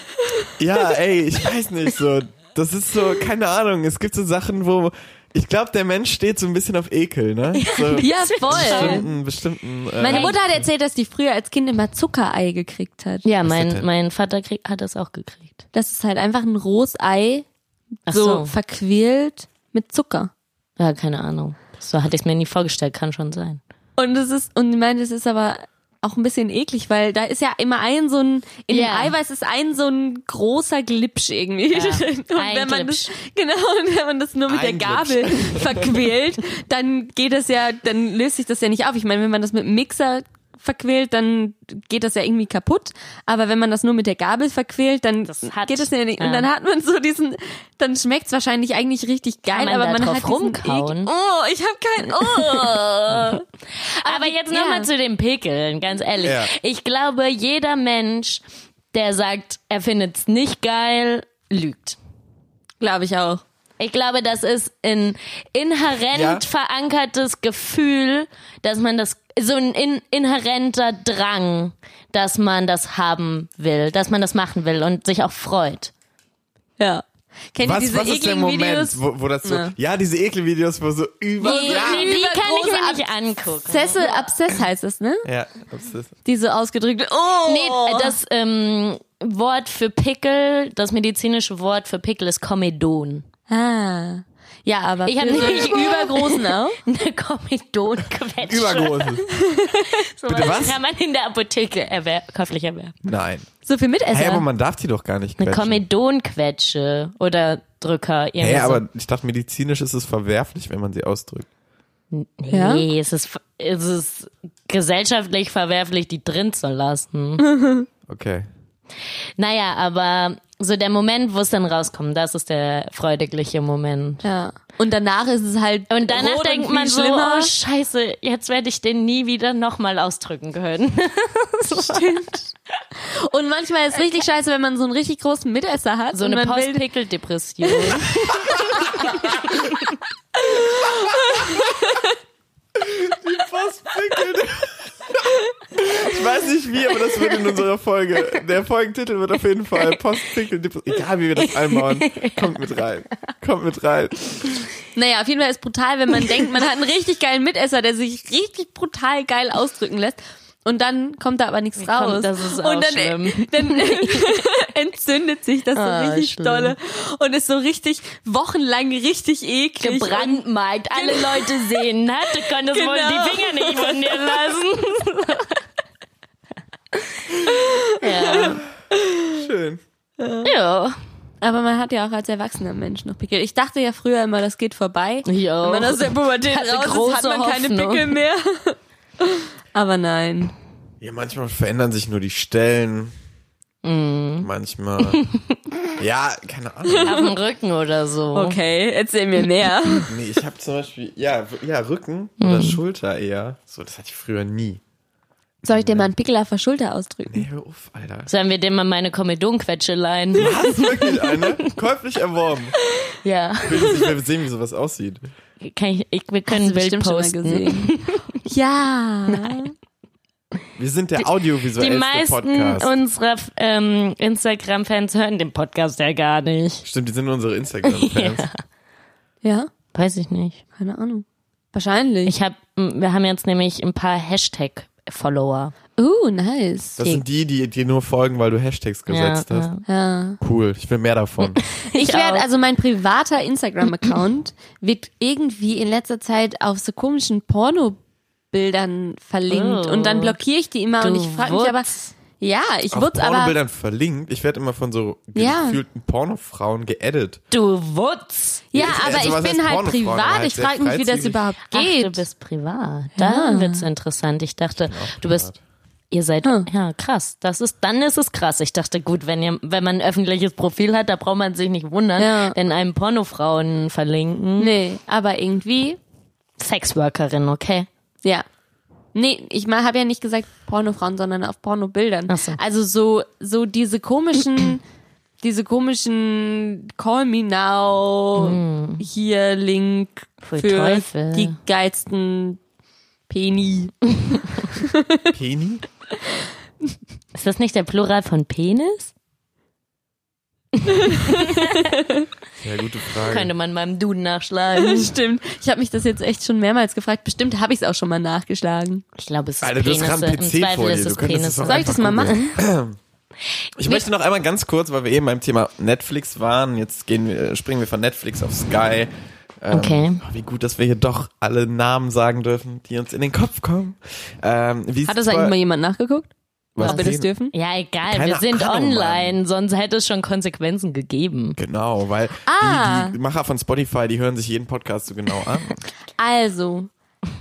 ja, ey, ich weiß nicht so. Das ist so, keine Ahnung. Es gibt so Sachen, wo Ich glaube, der Mensch steht so ein bisschen auf Ekel, ne? So Ja, voll. bestimmten, bestimmten. Äh, Meine Mutter hat erzählt, dass die früher als Kind immer Zuckerei gekriegt hat. Ja, mein, mein Vater krieg, hat das auch gekriegt. Das ist halt einfach ein rohes Ei, Ach so, so. verquält mit Zucker. Ja, keine Ahnung. So hatte ich es mir nie vorgestellt, kann schon sein. Und es ist, und ich meine, es ist aber auch ein bisschen eklig, weil da ist ja immer ein so ein, in Ja. dem Eiweiß ist ein so ein großer Glitsch irgendwie. Ja, und ein wenn man das, Glitsch. genau, und wenn man das nur mit Ein der Gabel verquält, dann geht das ja, dann löst sich das ja nicht auf. Ich meine, wenn man das mit dem Mixer verquält, dann geht das ja irgendwie kaputt. Aber wenn man das nur mit der Gabel verquält, dann Das hat- geht das ja nicht. Und dann hat man so diesen, dann schmeckt's wahrscheinlich eigentlich richtig geil, man aber man drauf hat diesen rumkauen? Ekel. Oh, ich habe kein, oh. Aber jetzt ja. nochmal zu den Pickeln, ganz ehrlich. Ja. Ich glaube, jeder Mensch, der sagt, er findet's nicht geil, lügt. Glaube ich auch. Ich glaube, das ist ein inhärent Ja. verankertes Gefühl, dass man das, so ein in, inhärenter Drang, dass man das haben will, dass man das machen will und sich auch freut. Ja. Kennt ihr was, diese was ist der Moment, Videos? wo, wo das so, Ja. ja, diese Ekelvideos, wo so über, Nee, ja, nee, die kann ich mir nicht angucken. Abszesse, Abszess heißt es, ne? ja, das ist, Diese ausgedrückte, oh! Nee, das ähm, Wort für Pickel, das medizinische Wort für Pickel ist Komedon. Ah. Ja, aber Ich hab für so nicht- einen übergroßen auch. Eine Komedonquetsche. übergroßes. So Bitte was? Kann man in der Apotheke erwer käuflich erwerben. Nein. So viel Mitesser. Hey, aber man darf die doch gar nicht Eine quetschen. Komedonquetsche oder Drücker. irgendwie Hey, so. aber ich dachte, medizinisch ist es verwerflich, wenn man sie ausdrückt. Ja? Nee, es ist, es ist gesellschaftlich verwerflich, die drin zu lassen. Okay. naja, aber so der Moment, wo es dann rauskommt, das ist der freudigliche Moment. ja. Und danach ist es halt Und danach denkt und man viel so, schlimmer. oh scheiße, jetzt werde ich den nie wieder nochmal ausdrücken können. Und manchmal ist es richtig scheiße, wenn man so einen richtig großen Mitesser hat. So eine Postpickel-Depression. Postpickel. Ich weiß nicht wie, aber das wird in unserer Folge. Der Folgentitel wird auf jeden Fall Postpickel. Egal wie wir das einbauen. Kommt mit rein. Kommt mit rein. Naja, auf jeden Fall ist brutal, wenn man denkt, man hat einen richtig geilen Mitesser, der sich richtig brutal geil ausdrücken lässt. Und dann kommt da aber nichts raus. das ist auch und dann, schlimm. dann entzündet sich das so Ah, richtig schlimm. dolle und ist so richtig wochenlang richtig eklig. Gebrandmarkt. Alle Leute sehen, ne? Du konntest wohl Genau. die Finger nicht von dir lassen. ja. Schön. Ja. Aber man hat ja auch als erwachsener Mensch noch Pickel. Ich dachte ja früher immer, das geht vorbei. Ja. Wenn man aus der Pubertät raus ist, hat man keine Hoffnung. Pickel mehr. Aber nein. Ja, manchmal verändern sich nur die Stellen. Manchmal. Ja, keine Ahnung. Auf dem Rücken oder so. Okay, erzähl mir mehr. Nee, ich habe zum Beispiel, ja, ja, Rücken oder Schulter eher. So, das hatte ich früher nie. Soll ich dir mal einen Pickel auf der Schulter ausdrücken? Nee, hör auf, Alter. Sollen wir dem mal meine Komedonquetsche leihen? Hast du wirklich eine? Käuflich erworben. ja. Ich will, ich will sehen, wie sowas aussieht. Kann ich, ich, wir können ein Bild bestimmt schon mal posten. gesehen. ja. Wir sind der audiovisuellste Die meisten Podcast. unserer ähm, Instagram-Fans hören den Podcast ja gar nicht. Stimmt, die sind unsere Instagram-Fans. Ja? Weiß ich nicht. Keine Ahnung. Wahrscheinlich. Ich habe, wir haben jetzt nämlich ein paar Hashtag-Follower. Uh, nice. Das sind die, die dir nur folgen, weil du Hashtags gesetzt ja, hast. Ja. Cool, ich will mehr davon. Ich werde, auch. also mein privater Instagram-Account wird irgendwie in letzter Zeit auf so komischen Pornobildern verlinkt Oh. und dann blockiere ich die immer und Du ich frage mich aber. Ja, ich Auf wurde aber, Pornobildern verlinkt. Ich werde immer von so Ja. gefühlten Pornofrauen geedit. Du Wutz. ja, Also aber was ich bin halt privat, Halt ich frage mich, wie das überhaupt Ach, du geht. bist privat. Da wird's interessant. Ich dachte, du bist, ihr seid, Hm. ja, krass. Das ist, dann ist es krass. Ich dachte, gut, wenn ihr, wenn man ein öffentliches Profil hat, da braucht man sich nicht wundern, Ja. wenn einem Pornofrauen verlinken. Nee, aber irgendwie, Sexworkerin, okay? ja. Nee, ich mal habe ja nicht gesagt Pornofrauen, sondern auf Pornobildern. Ach so. Also so so diese komischen diese komischen Call me now hier Link Pfui für Teufel. die geilsten Peni. Peni? Ist das nicht der Plural von Penis? Ja, gute Frage. Könnte man beim Duden nachschlagen. Stimmt. Ich habe mich das jetzt echt schon mehrmals gefragt. Bestimmt habe ich es auch schon mal nachgeschlagen. Ich glaube, es ist Alter, du hast Penisse. Im PC vor Zweifel dir. ist Du es könntest es Penisse. Soll ich das mal einfach machen? Ich möchte noch einmal ganz kurz, weil wir eben beim Thema Netflix waren, jetzt gehen wir, springen wir von Netflix auf Sky. Ähm, Okay. Wie gut, dass wir hier doch alle Namen sagen dürfen, die uns in den Kopf kommen. Ähm, wie Hat das eigentlich mal jemand nachgeguckt? Was Ob wir das sehen? dürfen? Ja, egal, Keine wir sind Ahnung, online, sonst hätte es schon Konsequenzen gegeben. Genau, weil Ah. die, die Macher von Spotify, die hören sich jeden Podcast so genau an. Also,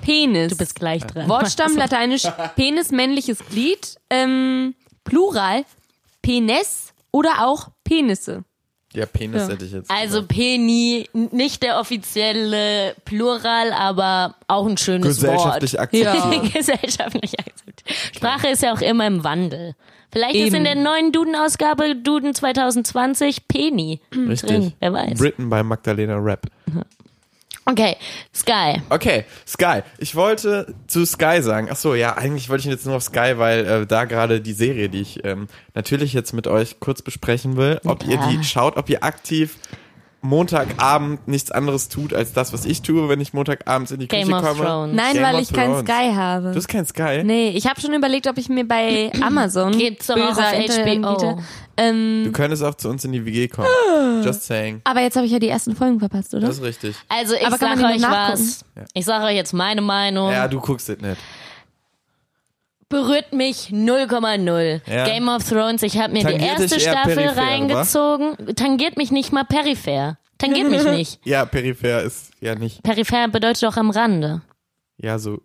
Penis. Du bist gleich dran. Wortstamm lateinisch Penis, männliches Glied. Ähm, Plural, Penis oder auch Penisse. Ja, Penis Ja. hätte ich jetzt. Also gesagt. Peni, nicht der offizielle Plural, aber auch ein schönes gesellschaftlich Wort. akzeptiert. Gesellschaftlich akzeptiert. Sprache ist ja auch immer im Wandel. Vielleicht ist Eben. in der neuen Duden-Ausgabe, Duden 2020, Peni Richtig. drin. Wer weiß. Written by Magdalena Rap. Okay, Sky. Okay, Sky. Ich wollte zu Sky sagen. Ach so, ja, eigentlich wollte ich jetzt nur auf Sky, weil äh, da gerade die Serie, die ich ähm, natürlich jetzt mit euch kurz besprechen will, ob ihr Ja. die schaut, ob ihr aktiv Montagabend nichts anderes tut als das, was ich tue, wenn ich Montagabends in die Game Küche of komme. Thrones. Nein, Game weil of ich kein Thrones. Sky habe. Du hast kein Sky? Nee, ich habe schon überlegt, ob ich mir bei Amazon Gibt's auch auf HBO. Ähm, Du könntest auch zu uns in die WG kommen. Just saying. aber jetzt habe ich ja die ersten Folgen verpasst, oder? Das ist richtig. Also ich sage euch nachgucken? was. Ich sage euch jetzt meine Meinung. Ja, du guckst es nicht. Berührt mich 0,0. Ja. Game of Thrones, ich habe mir die Tangiert erste dich eher Staffel peripher, reingezogen. Tangiert mich nicht mal peripher. Tangiert mich nicht. Ja, peripher ist ja nicht. Peripher bedeutet doch am Rande. Ja, so.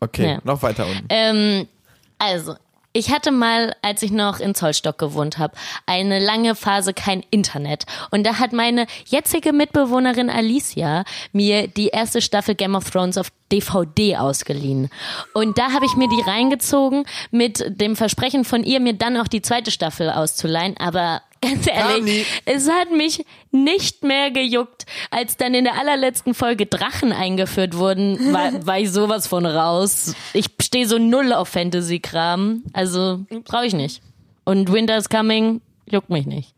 Okay, Ja. noch weiter unten. Ähm, also, ich hatte mal, als ich noch in Zollstock gewohnt habe, eine lange Phase kein Internet. Und da hat meine jetzige Mitbewohnerin Alicia mir die erste Staffel Game of Thrones auf DVD ausgeliehen. Und da habe ich mir die reingezogen mit dem Versprechen von ihr, mir dann auch die zweite Staffel auszuleihen. Aber ganz ehrlich, es hat mich nicht mehr gejuckt, als dann in der allerletzten Folge Drachen eingeführt wurden, war, war ich sowas von raus. Ich stehe so null auf Fantasy-Kram, also brauche ich nicht. Und Winter is Coming juckt mich nicht.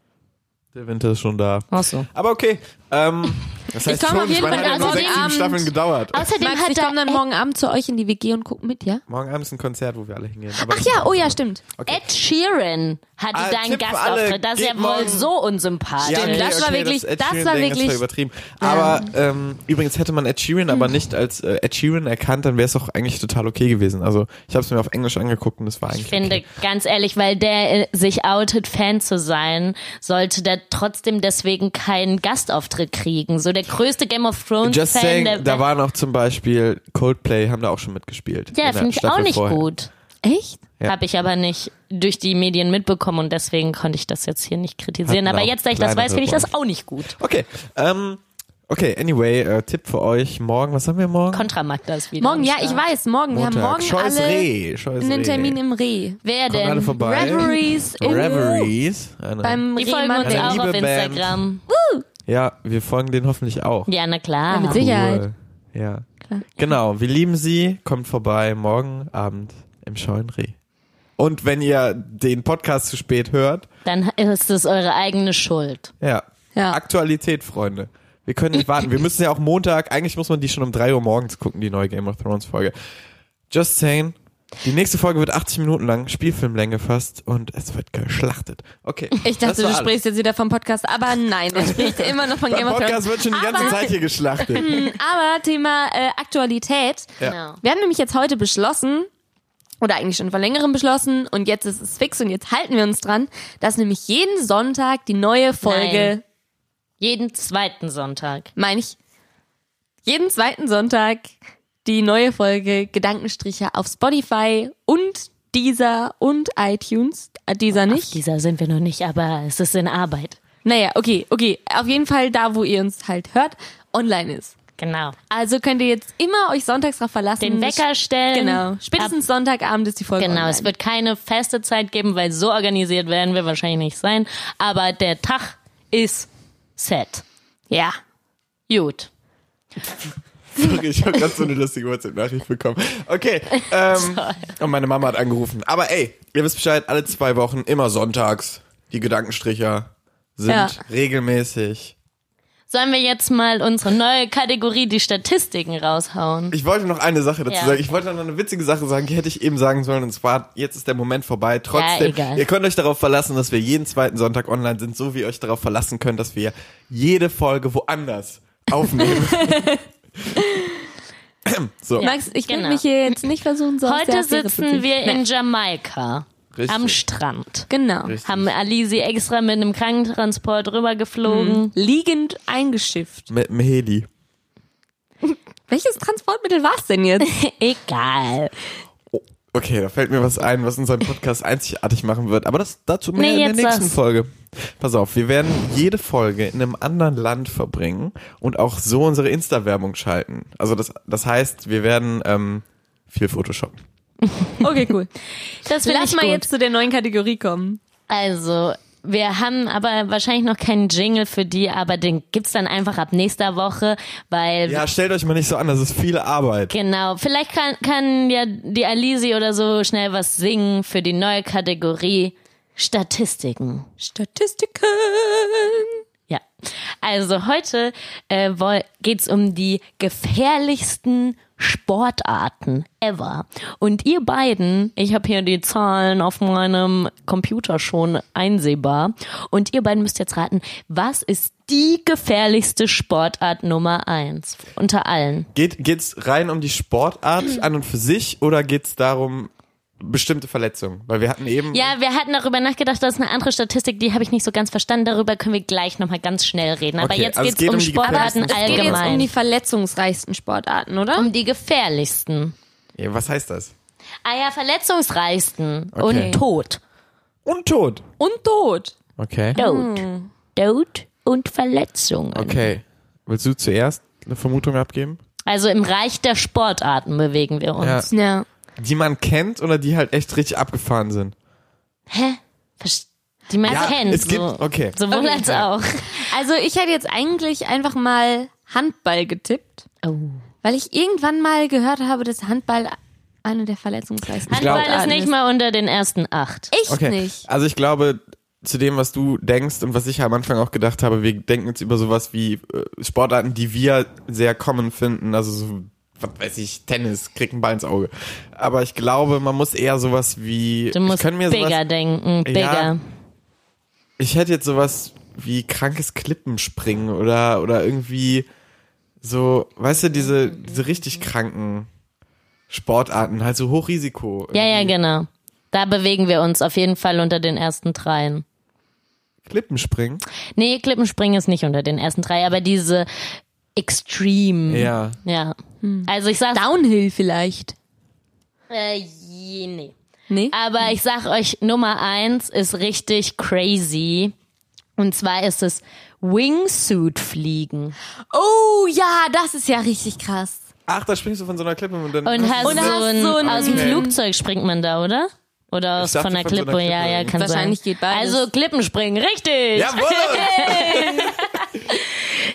Der Winter ist schon da. Ach so. Aber okay. Ähm, das heißt komm schon, auf jeden Fall hat nur sechs, sieben Staffeln gedauert. Außerdem Max, hat ich komme dann morgen Abend zu euch in die WG und guck mit, ja? Morgen Abend ist ein Konzert, wo wir alle hingehen. Aber Ach ja, oh ja, stimmt. Ed Sheeran hatte Ah, da einen Tipp für alle, Gastauftritt. Das ist ja wohl so unsympathisch. Ja, okay, das war okay, wirklich- das Sheeran war wirklich- Das war übertrieben. Aber ähm, übrigens hätte man Ed Sheeran aber nicht als äh, Ed Sheeran erkannt, dann wäre es auch eigentlich total okay gewesen. Also ich habe es mir auf Englisch angeguckt und es war eigentlich Ich finde, okay. ganz ehrlich, weil der äh, sich outet, Fan zu sein, sollte der trotzdem deswegen keinen Gastauftritt kriegen. So der größte Game of Thrones Just Fan saying, der da waren auch zum Beispiel Coldplay, haben da auch schon mitgespielt. Ja, finde ich Staffel auch nicht vorher. gut. Echt? Ja. Habe ich aber nicht durch die Medien mitbekommen und deswegen konnte ich das jetzt hier nicht kritisieren. Hatten Aber jetzt, da ich das weiß, finde ich das auch nicht gut. Okay, ähm, okay, anyway, äh, Tipp für euch morgen, was haben wir morgen? Contra Magda wieder. Morgen, ja, ich weiß, morgen. Wir haben Montag. morgen Scheuß alle Reh, Scheuß einen Reh. Termin im Reh. Wer Kommt alle denn? vorbei. Reveries in Reveries. Beim Die folgen uns Rehmann. auch auf liebe Band. Instagram. Ja, wir folgen denen hoffentlich auch. Ja, na klar. Ja, mit Sicherheit. Cool. Ja. Genau, wir lieben sie. Kommt vorbei morgen Abend im Scheuen Reh. Und wenn ihr den Podcast zu spät hört, Dann ist es eure eigene Schuld. ja, Ja. Aktualität, Freunde. Wir können nicht warten. Wir müssen ja auch Montag, eigentlich muss man die schon um 3 Uhr morgens gucken, die neue Game of Thrones Folge. Just saying. Die nächste Folge wird 80 Minuten lang, Spielfilmlänge fast, und es wird geschlachtet. Okay. Ich dachte, du alles. sprichst jetzt wieder vom Podcast, aber nein, er spricht immer noch von Beim Game of Podcast Thrones. wird schon die ganze Aber- Zeit hier geschlachtet. Aber Thema äh, Aktualität. Ja. Genau. Wir haben nämlich jetzt heute beschlossen, oder eigentlich schon vor längerem beschlossen, und jetzt ist es fix und jetzt halten wir uns dran, dass nämlich jeden Sonntag die neue Folge, Nein. Jeden zweiten Sonntag. meine ich, jeden zweiten Sonntag die neue Folge Gedankenstriche auf Spotify und Deezer und iTunes. Äh, Auf nicht. dieser sind wir noch nicht, aber es ist in Arbeit. Naja, okay, okay. Auf jeden Fall da, wo ihr uns halt hört, online ist. Genau. Also könnt ihr jetzt immer euch sonntags drauf verlassen. Den Wecker stellen. Genau. Spätestens Sonntagabend ist die Folge Genau, online. es wird keine feste Zeit geben, weil so organisiert werden wir wahrscheinlich nicht sein. Aber der Tag ist set. Ja. Gut. Sorry, ich habe gerade so eine lustige WhatsApp-Nachricht bekommen. Okay, ähm, und meine Mama hat angerufen. Aber ey, ihr wisst Bescheid, alle zwei Wochen, immer sonntags, die Gedankenstricher. sind Ja. regelmäßig. Sollen wir jetzt mal unsere neue Kategorie, die Statistiken, raushauen? Ich wollte noch eine Sache dazu Ja. sagen. Ich wollte noch eine witzige Sache sagen, die hätte ich eben sagen sollen. Und zwar, jetzt ist der Moment vorbei. Trotzdem, egal. ihr könnt euch darauf verlassen, dass wir jeden zweiten Sonntag online sind, so wie ihr euch darauf verlassen könnt, dass wir jede Folge woanders aufnehmen. so, Max, ich genau. mich hier jetzt nicht versuchen, so Heute sitzen wir in. Jamaika Richtig. am Strand. Genau. Richtig. Haben Alisi extra mit einem Krankentransport rübergeflogen. Liegend eingeschifft. mit dem Heli. Welches Transportmittel war es denn jetzt? Egal. Okay, da fällt mir was ein, was unseren Podcast einzigartig machen wird. Aber das dazu mehr Nee, in der nächsten sag's. Folge. Pass auf, wir werden jede Folge in einem anderen Land verbringen und auch so unsere Insta-Werbung schalten. Also das, das heißt, wir werden ähm, viel Photoshoppen. Okay, cool. Das Lass mal gut. jetzt zu der neuen Kategorie kommen. Also, wir haben aber wahrscheinlich noch keinen Jingle für die, aber den gibt's dann einfach ab nächster Woche, weil Ja, stellt euch mal nicht so an, das ist viel Arbeit. Genau, vielleicht kann, kann ja die Alisi oder so schnell was singen für die neue Kategorie Statistiken. Statistiken. Ja, also heute äh, woll- geht's um die gefährlichsten Sportarten ever. Und ihr beiden, ich habe hier die Zahlen auf meinem Computer schon einsehbar, und ihr beiden müsst jetzt raten, was ist die gefährlichste Sportart Nummer eins unter allen? Geht, geht's rein um die Sportart an und für sich oder geht's darum, bestimmte Verletzungen? Weil wir hatten eben. Ja, wir hatten darüber nachgedacht, das ist eine andere Statistik, die habe ich nicht so ganz verstanden. Darüber können wir gleich nochmal ganz schnell reden. Aber Okay, jetzt also geht's es geht um um die Sportarten gefährlichsten Es geht jetzt um allgemein. die verletzungsreichsten Sportarten, oder? um die gefährlichsten. Ja, was heißt das? Ah ja, verletzungsreichsten Okay. und tot. Und Tod. Und Tod. Okay. Tod. Tod und Verletzungen. Okay. Willst du zuerst eine Vermutung abgeben? Also im Reich der Sportarten bewegen wir uns. Ja. Ja. Die man kennt oder die halt echt richtig abgefahren sind? Hä? Verst- Die man Ja, kennt. es gibt- so. okay. Sowohl als auch. Also ich hätte jetzt eigentlich einfach mal Handball getippt, Oh. weil ich irgendwann mal gehört habe, dass Handball eine der verletzungsreichsten glaub- Handball ist nicht mal unter den ersten acht. Echt Okay. nicht. Also ich glaube, zu dem, was du denkst und was ich am Anfang auch gedacht habe, wir denken jetzt über sowas wie äh, Sportarten, die wir sehr common finden, also so, was weiß ich, Tennis, kriegt einen Ball ins Auge. Aber ich glaube, man muss eher sowas wie, Du musst ich könnte mir bigger sowas, denken. Bigger. Ja. ich hätte jetzt sowas wie krankes Klippenspringen oder, oder irgendwie so, weißt du, diese, diese richtig kranken Sportarten, halt so Hochrisiko. Ja, ja, irgendwie. genau. Da bewegen wir uns auf jeden Fall unter den ersten dreien. Klippenspringen? Nee, Klippenspringen ist nicht unter den ersten drei, aber diese Extreme. Ja. Ja. Also ich sag, Downhill vielleicht. äh, je- nee. Nee? Aber ich sag euch, Nummer eins ist richtig crazy. Und zwar ist es Wingsuit-Fliegen. Oh ja, das ist ja richtig krass. Ach, da springst du von so einer Klippe und dann Und hast, Und so, hast ein, so ein- aus dem Okay. Flugzeug springt man da, oder? Oder aus, dachte, von der von so Klippe, ja, Klippe. ja, kann Wahrscheinlich sein. geht beides. Also Klippenspringen, richtig. Jawohl!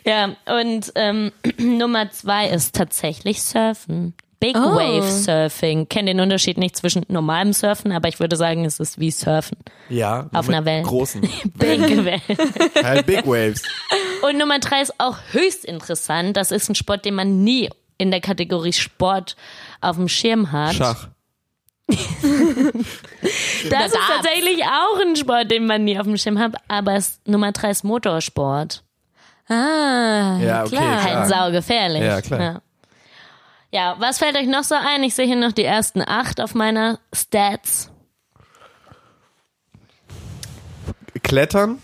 Ja, und ähm, Nummer zwei ist tatsächlich Surfen. Big Oh. Wave Surfing. Kenn den Unterschied nicht zwischen normalem Surfen, aber ich würde sagen, es ist wie Surfen. Ja. Auf mit einer Welle. Großen. Big Wave. halt Big Waves. Und Nummer drei ist auch höchst interessant. Das ist ein Sport, den man nie in der Kategorie Sport auf dem Schirm hat. Schach. Das ist tatsächlich auch ein Sport, den man nie auf dem Schirm hat, aber es, Nummer drei ist Motorsport. Ah, Ja, okay, klar. Halt saugefährlich. Ja, klar. Ja. ja, was fällt euch noch so ein? Ich sehe hier noch die ersten acht auf meiner Stats. Klettern?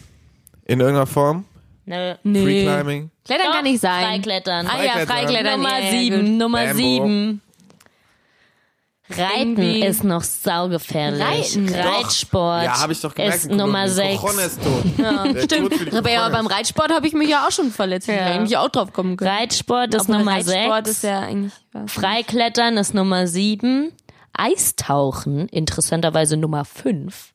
In irgendeiner Form? Nö. Nee. Freeclimbing? Klettern kann nicht sein. Freiklettern. Ah ja, Freiklettern. Nummer ja, ja, sieben. Nummer Bambo. sieben. Reiten Irgendwie- ist noch saugefährlich. Reiten? Doch. Reitsport Ja, habe ich doch gemerkt. ist Nummer Kolumbien. sechs. Cochon ist tot. Der Stimmt. Aber ja, beim Reitsport habe ich mich ja auch schon verletzt. Ich Ja. hätte eigentlich auch drauf kommen können. Reitsport ist Aber Nummer Reitsport sechs. ist ja eigentlich was. Freiklettern ist Nummer sieben. Eistauchen, interessanterweise Nummer fünf.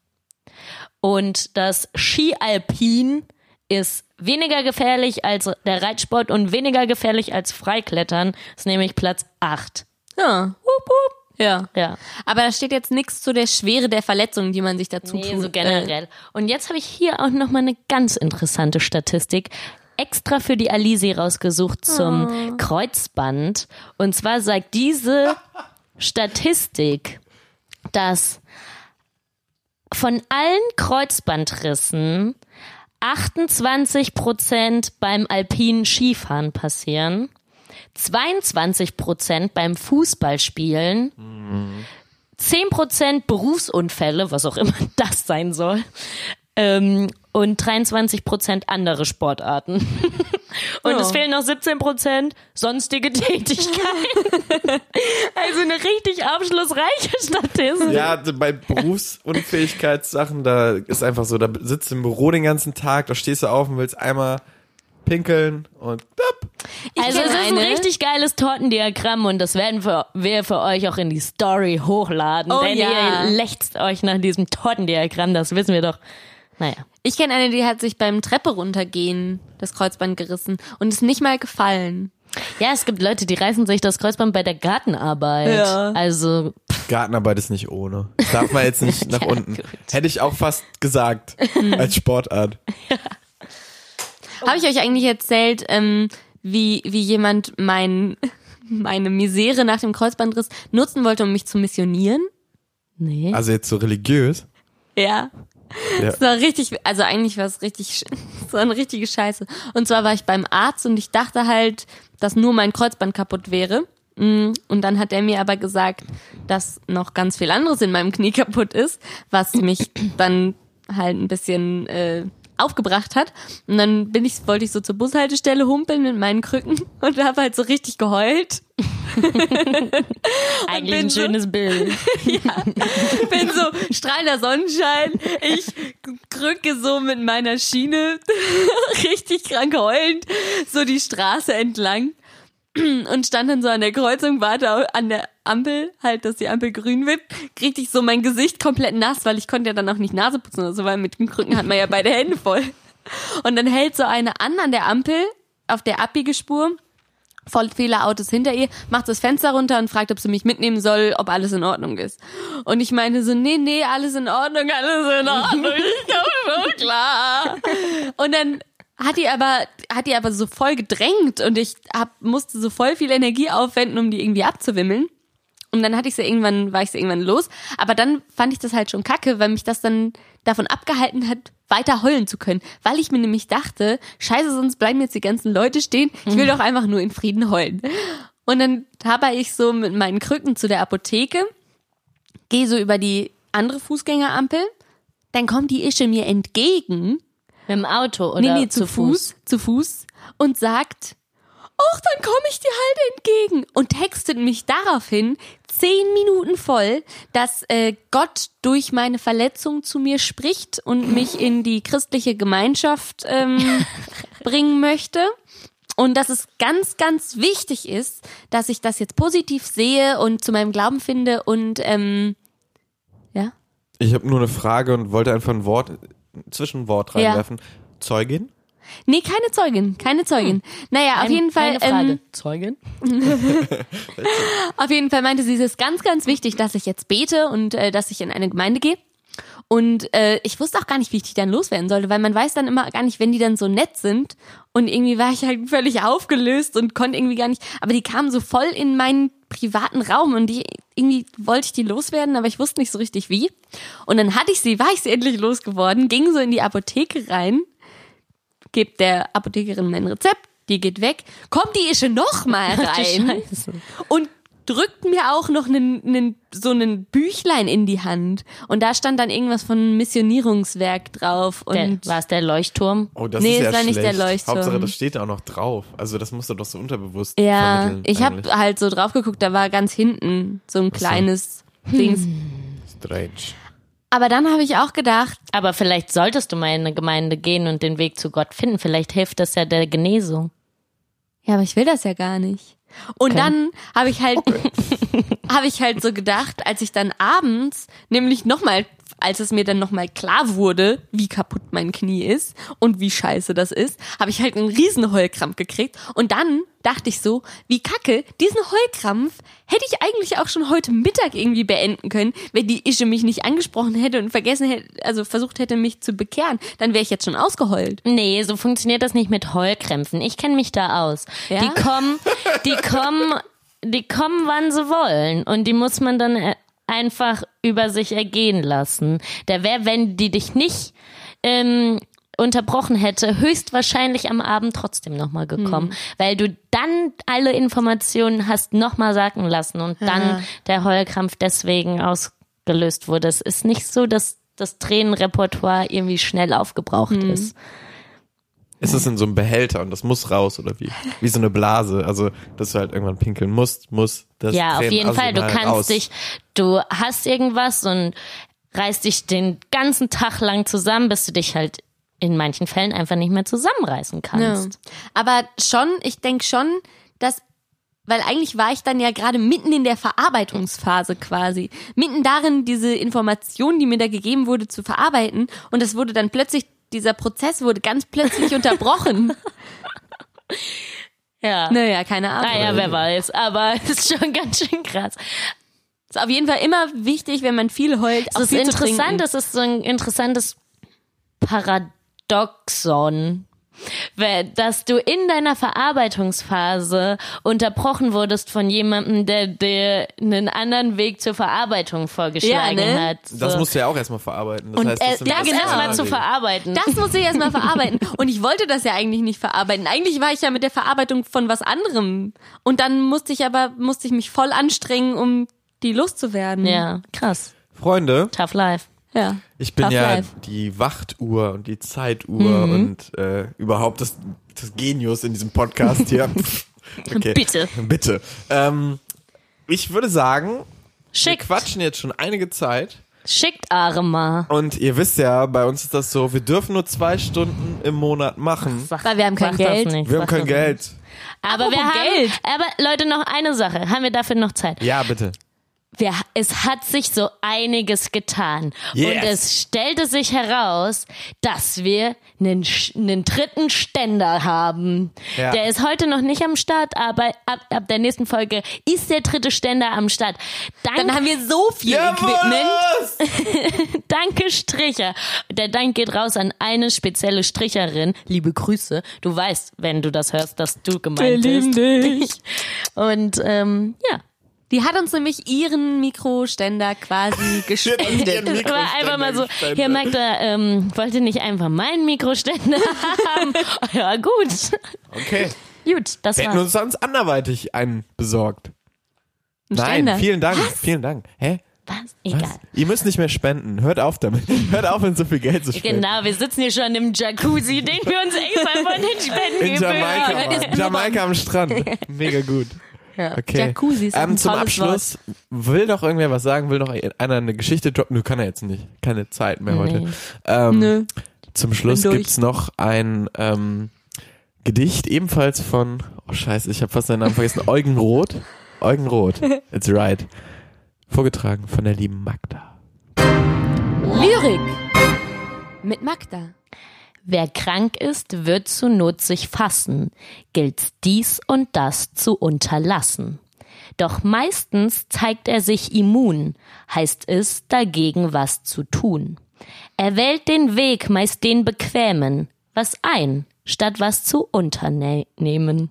Und das Skialpin ist weniger gefährlich als der Reitsport und weniger gefährlich als Freiklettern. Ist nämlich Platz acht. Ja. Wup, wup. Ja. Ja. Aber da steht jetzt nichts zu der Schwere der Verletzungen, die man sich dazu Nee, tut. so generell. Und jetzt habe ich hier auch noch mal eine ganz interessante Statistik extra für die Alisi rausgesucht zum Kreuzband. Und zwar sagt diese Statistik, dass von allen Kreuzbandrissen 28 Prozent beim alpinen Skifahren passieren, 22 Prozent beim Fußballspielen, 10% Berufsunfälle, was auch immer das sein soll, ähm, und 23% andere Sportarten. und Ja. es fehlen noch 17% sonstige Tätigkeiten. also eine richtig abschlussreiche Statistik. Ja, also bei Berufsunfähigkeitssachen, da ist einfach so, da sitzt du im Büro den ganzen Tag, da stehst du auf und willst einmal pinkeln und. Ich Also es ist ein eine. richtig geiles Tortendiagramm und das werden wir, wir für euch auch in die Story hochladen. Oh denn ja. ihr lächzt euch nach diesem Tortendiagramm, das wissen wir doch. Naja. Ich kenne eine, die hat sich beim Treppe runtergehen das Kreuzband gerissen und ist nicht mal gefallen. Ja, es gibt Leute, die reißen sich das Kreuzband bei der Gartenarbeit. Ja. Also, Gartenarbeit ist nicht ohne. Darf man jetzt nicht nach Ja, unten. gut. Hätte ich auch fast gesagt, als Sportart. Habe ich euch eigentlich erzählt, ähm, wie, wie jemand mein, meine Misere nach dem Kreuzbandriss nutzen wollte, um mich zu missionieren? nee. Also jetzt so religiös. Ja. Ja. Das war richtig, also eigentlich war es richtig, so eine richtige Scheiße. Und zwar war ich beim Arzt und ich dachte halt, dass nur mein Kreuzband kaputt wäre. Mm, Und dann hat er mir aber gesagt, dass noch ganz viel anderes in meinem Knie kaputt ist, was mich dann halt ein bisschen äh, aufgebracht hat. Und dann bin ich, wollte ich so zur Bushaltestelle humpeln mit meinen Krücken und habe halt so richtig geheult. Eigentlich ein so- schönes Bild. bin so strahlender Sonnenschein. Ich krücke so mit meiner Schiene richtig krank heulend so die Straße entlang und stand dann so an der Kreuzung, warte an der Ampel, halt, dass die Ampel grün wird, kriegte ich so mein Gesicht komplett nass, weil ich konnte ja dann auch nicht Nase putzen oder so, weil mit den Krücken hat man ja beide Hände voll. Und dann hält so eine an an der Ampel auf der Abbiegespur voll viele Autos hinter ihr, macht das Fenster runter und fragt, ob sie mich mitnehmen soll, ob alles in Ordnung ist. Und ich meine so, nee, nee, alles in Ordnung, alles in Ordnung, ich komme schon klar. Und dann hat die aber, hat die aber so voll gedrängt und ich hab, musste so voll viel Energie aufwenden, um die irgendwie abzuwimmeln. Und dann hatte ich sie irgendwann, war ich sie irgendwann los. Aber dann fand ich das halt schon kacke, weil mich das dann davon abgehalten hat, weiter heulen zu können. Weil ich mir nämlich dachte, scheiße, sonst bleiben jetzt die ganzen Leute stehen. Ich will doch einfach nur in Frieden heulen. Und dann taber ich so mit meinen Krücken zu der Apotheke, gehe so über die andere Fußgängerampel, dann kommt die Ische mir entgegen Mit dem Auto oder nee, nee, zu, Fuß, zu Fuß und sagt, ach, dann komme ich dir halt entgegen und textet mich daraufhin zehn Minuten voll, dass äh, Gott durch meine Verletzung zu mir spricht und mich in die christliche Gemeinschaft ähm, bringen möchte. Und dass es ganz, ganz wichtig ist, dass ich das jetzt positiv sehe und zu meinem Glauben finde und ähm, ja. Ich habe nur eine Frage und wollte einfach ein Wort, Zwischenwort Ja. reinwerfen. Zeugin? Nee, keine Zeugin, keine Zeugin. Naja, auf Ein- jeden Fall. Eine Frage. Ähm, Zeugin? Auf jeden Fall meinte sie, es ist ganz, ganz wichtig, dass ich jetzt bete und äh, dass ich in eine Gemeinde gehe. Und äh, ich wusste auch gar nicht, wie ich die dann loswerden sollte, weil man weiß dann immer gar nicht, wenn die dann so nett sind. Und irgendwie war ich halt völlig aufgelöst und konnte irgendwie gar nicht. Aber die kamen so voll in meinen privaten Raum und die irgendwie wollte ich die loswerden, aber ich wusste nicht so richtig wie. Und dann hatte ich sie, war ich sie endlich losgeworden, ging so in die Apotheke rein, gibt der Apothekerin mein Rezept, die geht weg, kommt die Ische noch mal rein und drückt mir auch noch einen, einen, so einen Büchlein in die Hand. Und da stand dann irgendwas von Missionierungswerk drauf. Der, Und war es der Leuchtturm? Oh, das Nee, ist ja es war nicht der schlecht. Leuchtturm. Hauptsache, das steht da auch noch drauf. Also das musst du doch so unterbewusst ja, vermitteln. ich habe halt so drauf geguckt, da war ganz hinten so ein kleines Dings. Strange. Aber dann habe ich auch gedacht, Aber vielleicht solltest du mal in eine Gemeinde gehen und den Weg zu Gott finden. Vielleicht hilft das ja der Genesung. ja, aber ich will das ja gar nicht. Und Okay. dann habe ich halt, habe ich halt so gedacht, als ich dann abends nämlich nochmal als es mir dann nochmal klar wurde, wie kaputt mein Knie ist und wie scheiße das ist, habe ich halt einen riesen Heulkrampf gekriegt. Und dann dachte ich so, wie kacke, diesen Heulkrampf hätte ich eigentlich auch schon heute Mittag irgendwie beenden können, wenn die Ische mich nicht angesprochen hätte und vergessen hätte, also versucht hätte, mich zu bekehren. Dann wäre ich jetzt schon ausgeheult. Nee, so funktioniert das nicht mit Heulkrämpfen. Ich kenne mich da aus. Ja? Die kommen, die kommen, die kommen, wann sie wollen. Und die muss man dann äh, einfach über sich ergehen lassen. Der wäre, wenn die dich nicht ähm, unterbrochen hätte, höchstwahrscheinlich am Abend trotzdem nochmal gekommen, weil du dann alle Informationen hast nochmal sagen lassen und dann Ja. der Heulkrampf deswegen ausgelöst wurde. Es ist nicht so, dass das Tränenrepertoire irgendwie schnell aufgebraucht ist. Ist es in so einem Behälter und das muss raus oder wie? Wie so eine Blase. Also, dass du halt irgendwann pinkeln musst, muss das Ja, auf jeden Fall. Du halt kannst raus. dich, du hast irgendwas und reißt dich den ganzen Tag lang zusammen, bis du dich halt in manchen Fällen einfach nicht mehr zusammenreißen kannst. Aber schon, ich denke schon, dass weil eigentlich war ich dann ja gerade mitten in der Verarbeitungsphase quasi. Mitten darin, diese Information, die mir da gegeben wurde, zu verarbeiten. Und es wurde dann plötzlich, dieser Prozess wurde ganz plötzlich unterbrochen. Ja. Naja, keine Ahnung. Naja, wer weiß, aber es ist schon ganz schön krass. Ist auf jeden Fall immer wichtig, wenn man viel heult, auch Es ist viel zu interessant, trinken. das ist so ein interessantes Paradoxon. Dass du in deiner Verarbeitungsphase unterbrochen wurdest von jemandem, der dir einen anderen Weg zur Verarbeitung vorgeschlagen Ja, ne? hat. So. Das musst du ja auch erstmal verarbeiten. Das und heißt, äh, das sind das alles erstmal zu verarbeiten. Das muss ich erstmal verarbeiten. Und ich wollte das ja eigentlich nicht verarbeiten. Eigentlich war ich ja mit der Verarbeitung von was anderem. Und dann musste ich aber, musste ich mich voll anstrengen, um die loszuwerden. ja, krass. Freunde, Tough life. Ja. ich bin Tough ja life. die Wachtuhr und die Zeituhr Mhm. und äh, überhaupt das, das Genius in diesem Podcast hier. Okay. Bitte. Bitte. Ähm, ich würde sagen, wir Schickt, quatschen jetzt schon einige Zeit. schickt Arma. Und ihr wisst ja, bei uns ist das so, wir dürfen nur zwei Stunden im Monat machen. Sag- Weil wir haben kein Geld. nicht, Wir haben kein Geld. Nicht. Aber wir haben, Geld. aber Leute, noch eine Sache. Haben wir dafür noch Zeit? Ja, bitte. Wir, es hat sich so einiges getan. Yes. Und es stellte sich heraus, dass wir einen, einen dritten Ständer haben. Ja. Der ist heute noch nicht am Start, aber ab, ab der nächsten Folge ist der dritte Ständer am Start. Dank, Dann haben wir so viel Equipment. danke Stricher. Der Dank geht raus an eine spezielle Stricherin. Liebe Grüße. Du weißt, wenn du das hörst, dass du gemeint Wir lieben bist. Und ähm, ja. Die hat uns nämlich ihren Mikroständer quasi gespendet. Das war einfach mal so, Mikroständer hier Magda, ähm, wollte nicht einfach meinen Mikroständer haben. ja, gut. Okay. Gut, das Wir hätten war's. uns sonst anderweitig einen besorgt. Ein Nein, Ständer. vielen Dank. Vielen Dank. Hä? Was? Was? Egal. Ihr müsst nicht mehr spenden. Hört auf damit. Hört auf, in so viel Geld zu spenden. Genau, wir sitzen hier schon im Jacuzzi, den wir uns extra von den Spenden In Jamaika. Mann. Jamaika am Strand. Mega gut. Okay. Jacuzzi ist auch ein ähm, zum Abschluss, will noch irgendwer was sagen? Will noch einer eine Geschichte droppen? Du kann er jetzt nicht. Keine Zeit mehr heute. Nee. Ähm, Nö. Zum Schluss gibt's noch ein ähm, Gedicht, ebenfalls von, oh scheiße, ich habe fast seinen Namen vergessen, Eugen Roth. Eugen Roth, it's right. Vorgetragen von der lieben Magda. Lyrik. Mit Magda. Wer krank ist, wird zu Not sich fassen, gilt dies und das zu unterlassen. Doch meistens zeigt er sich immun, heißt es, dagegen was zu tun. Er wählt den Weg, meist den bequemen, was ein, statt was zu unternehmen.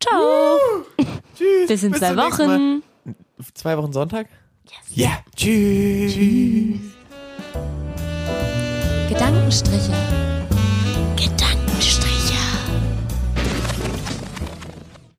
Ciao! Tschüss. Bis in Bis zwei. Wochen. Zwei Wochen Sonntag? Ja. Tschüss. Gedankenstriche.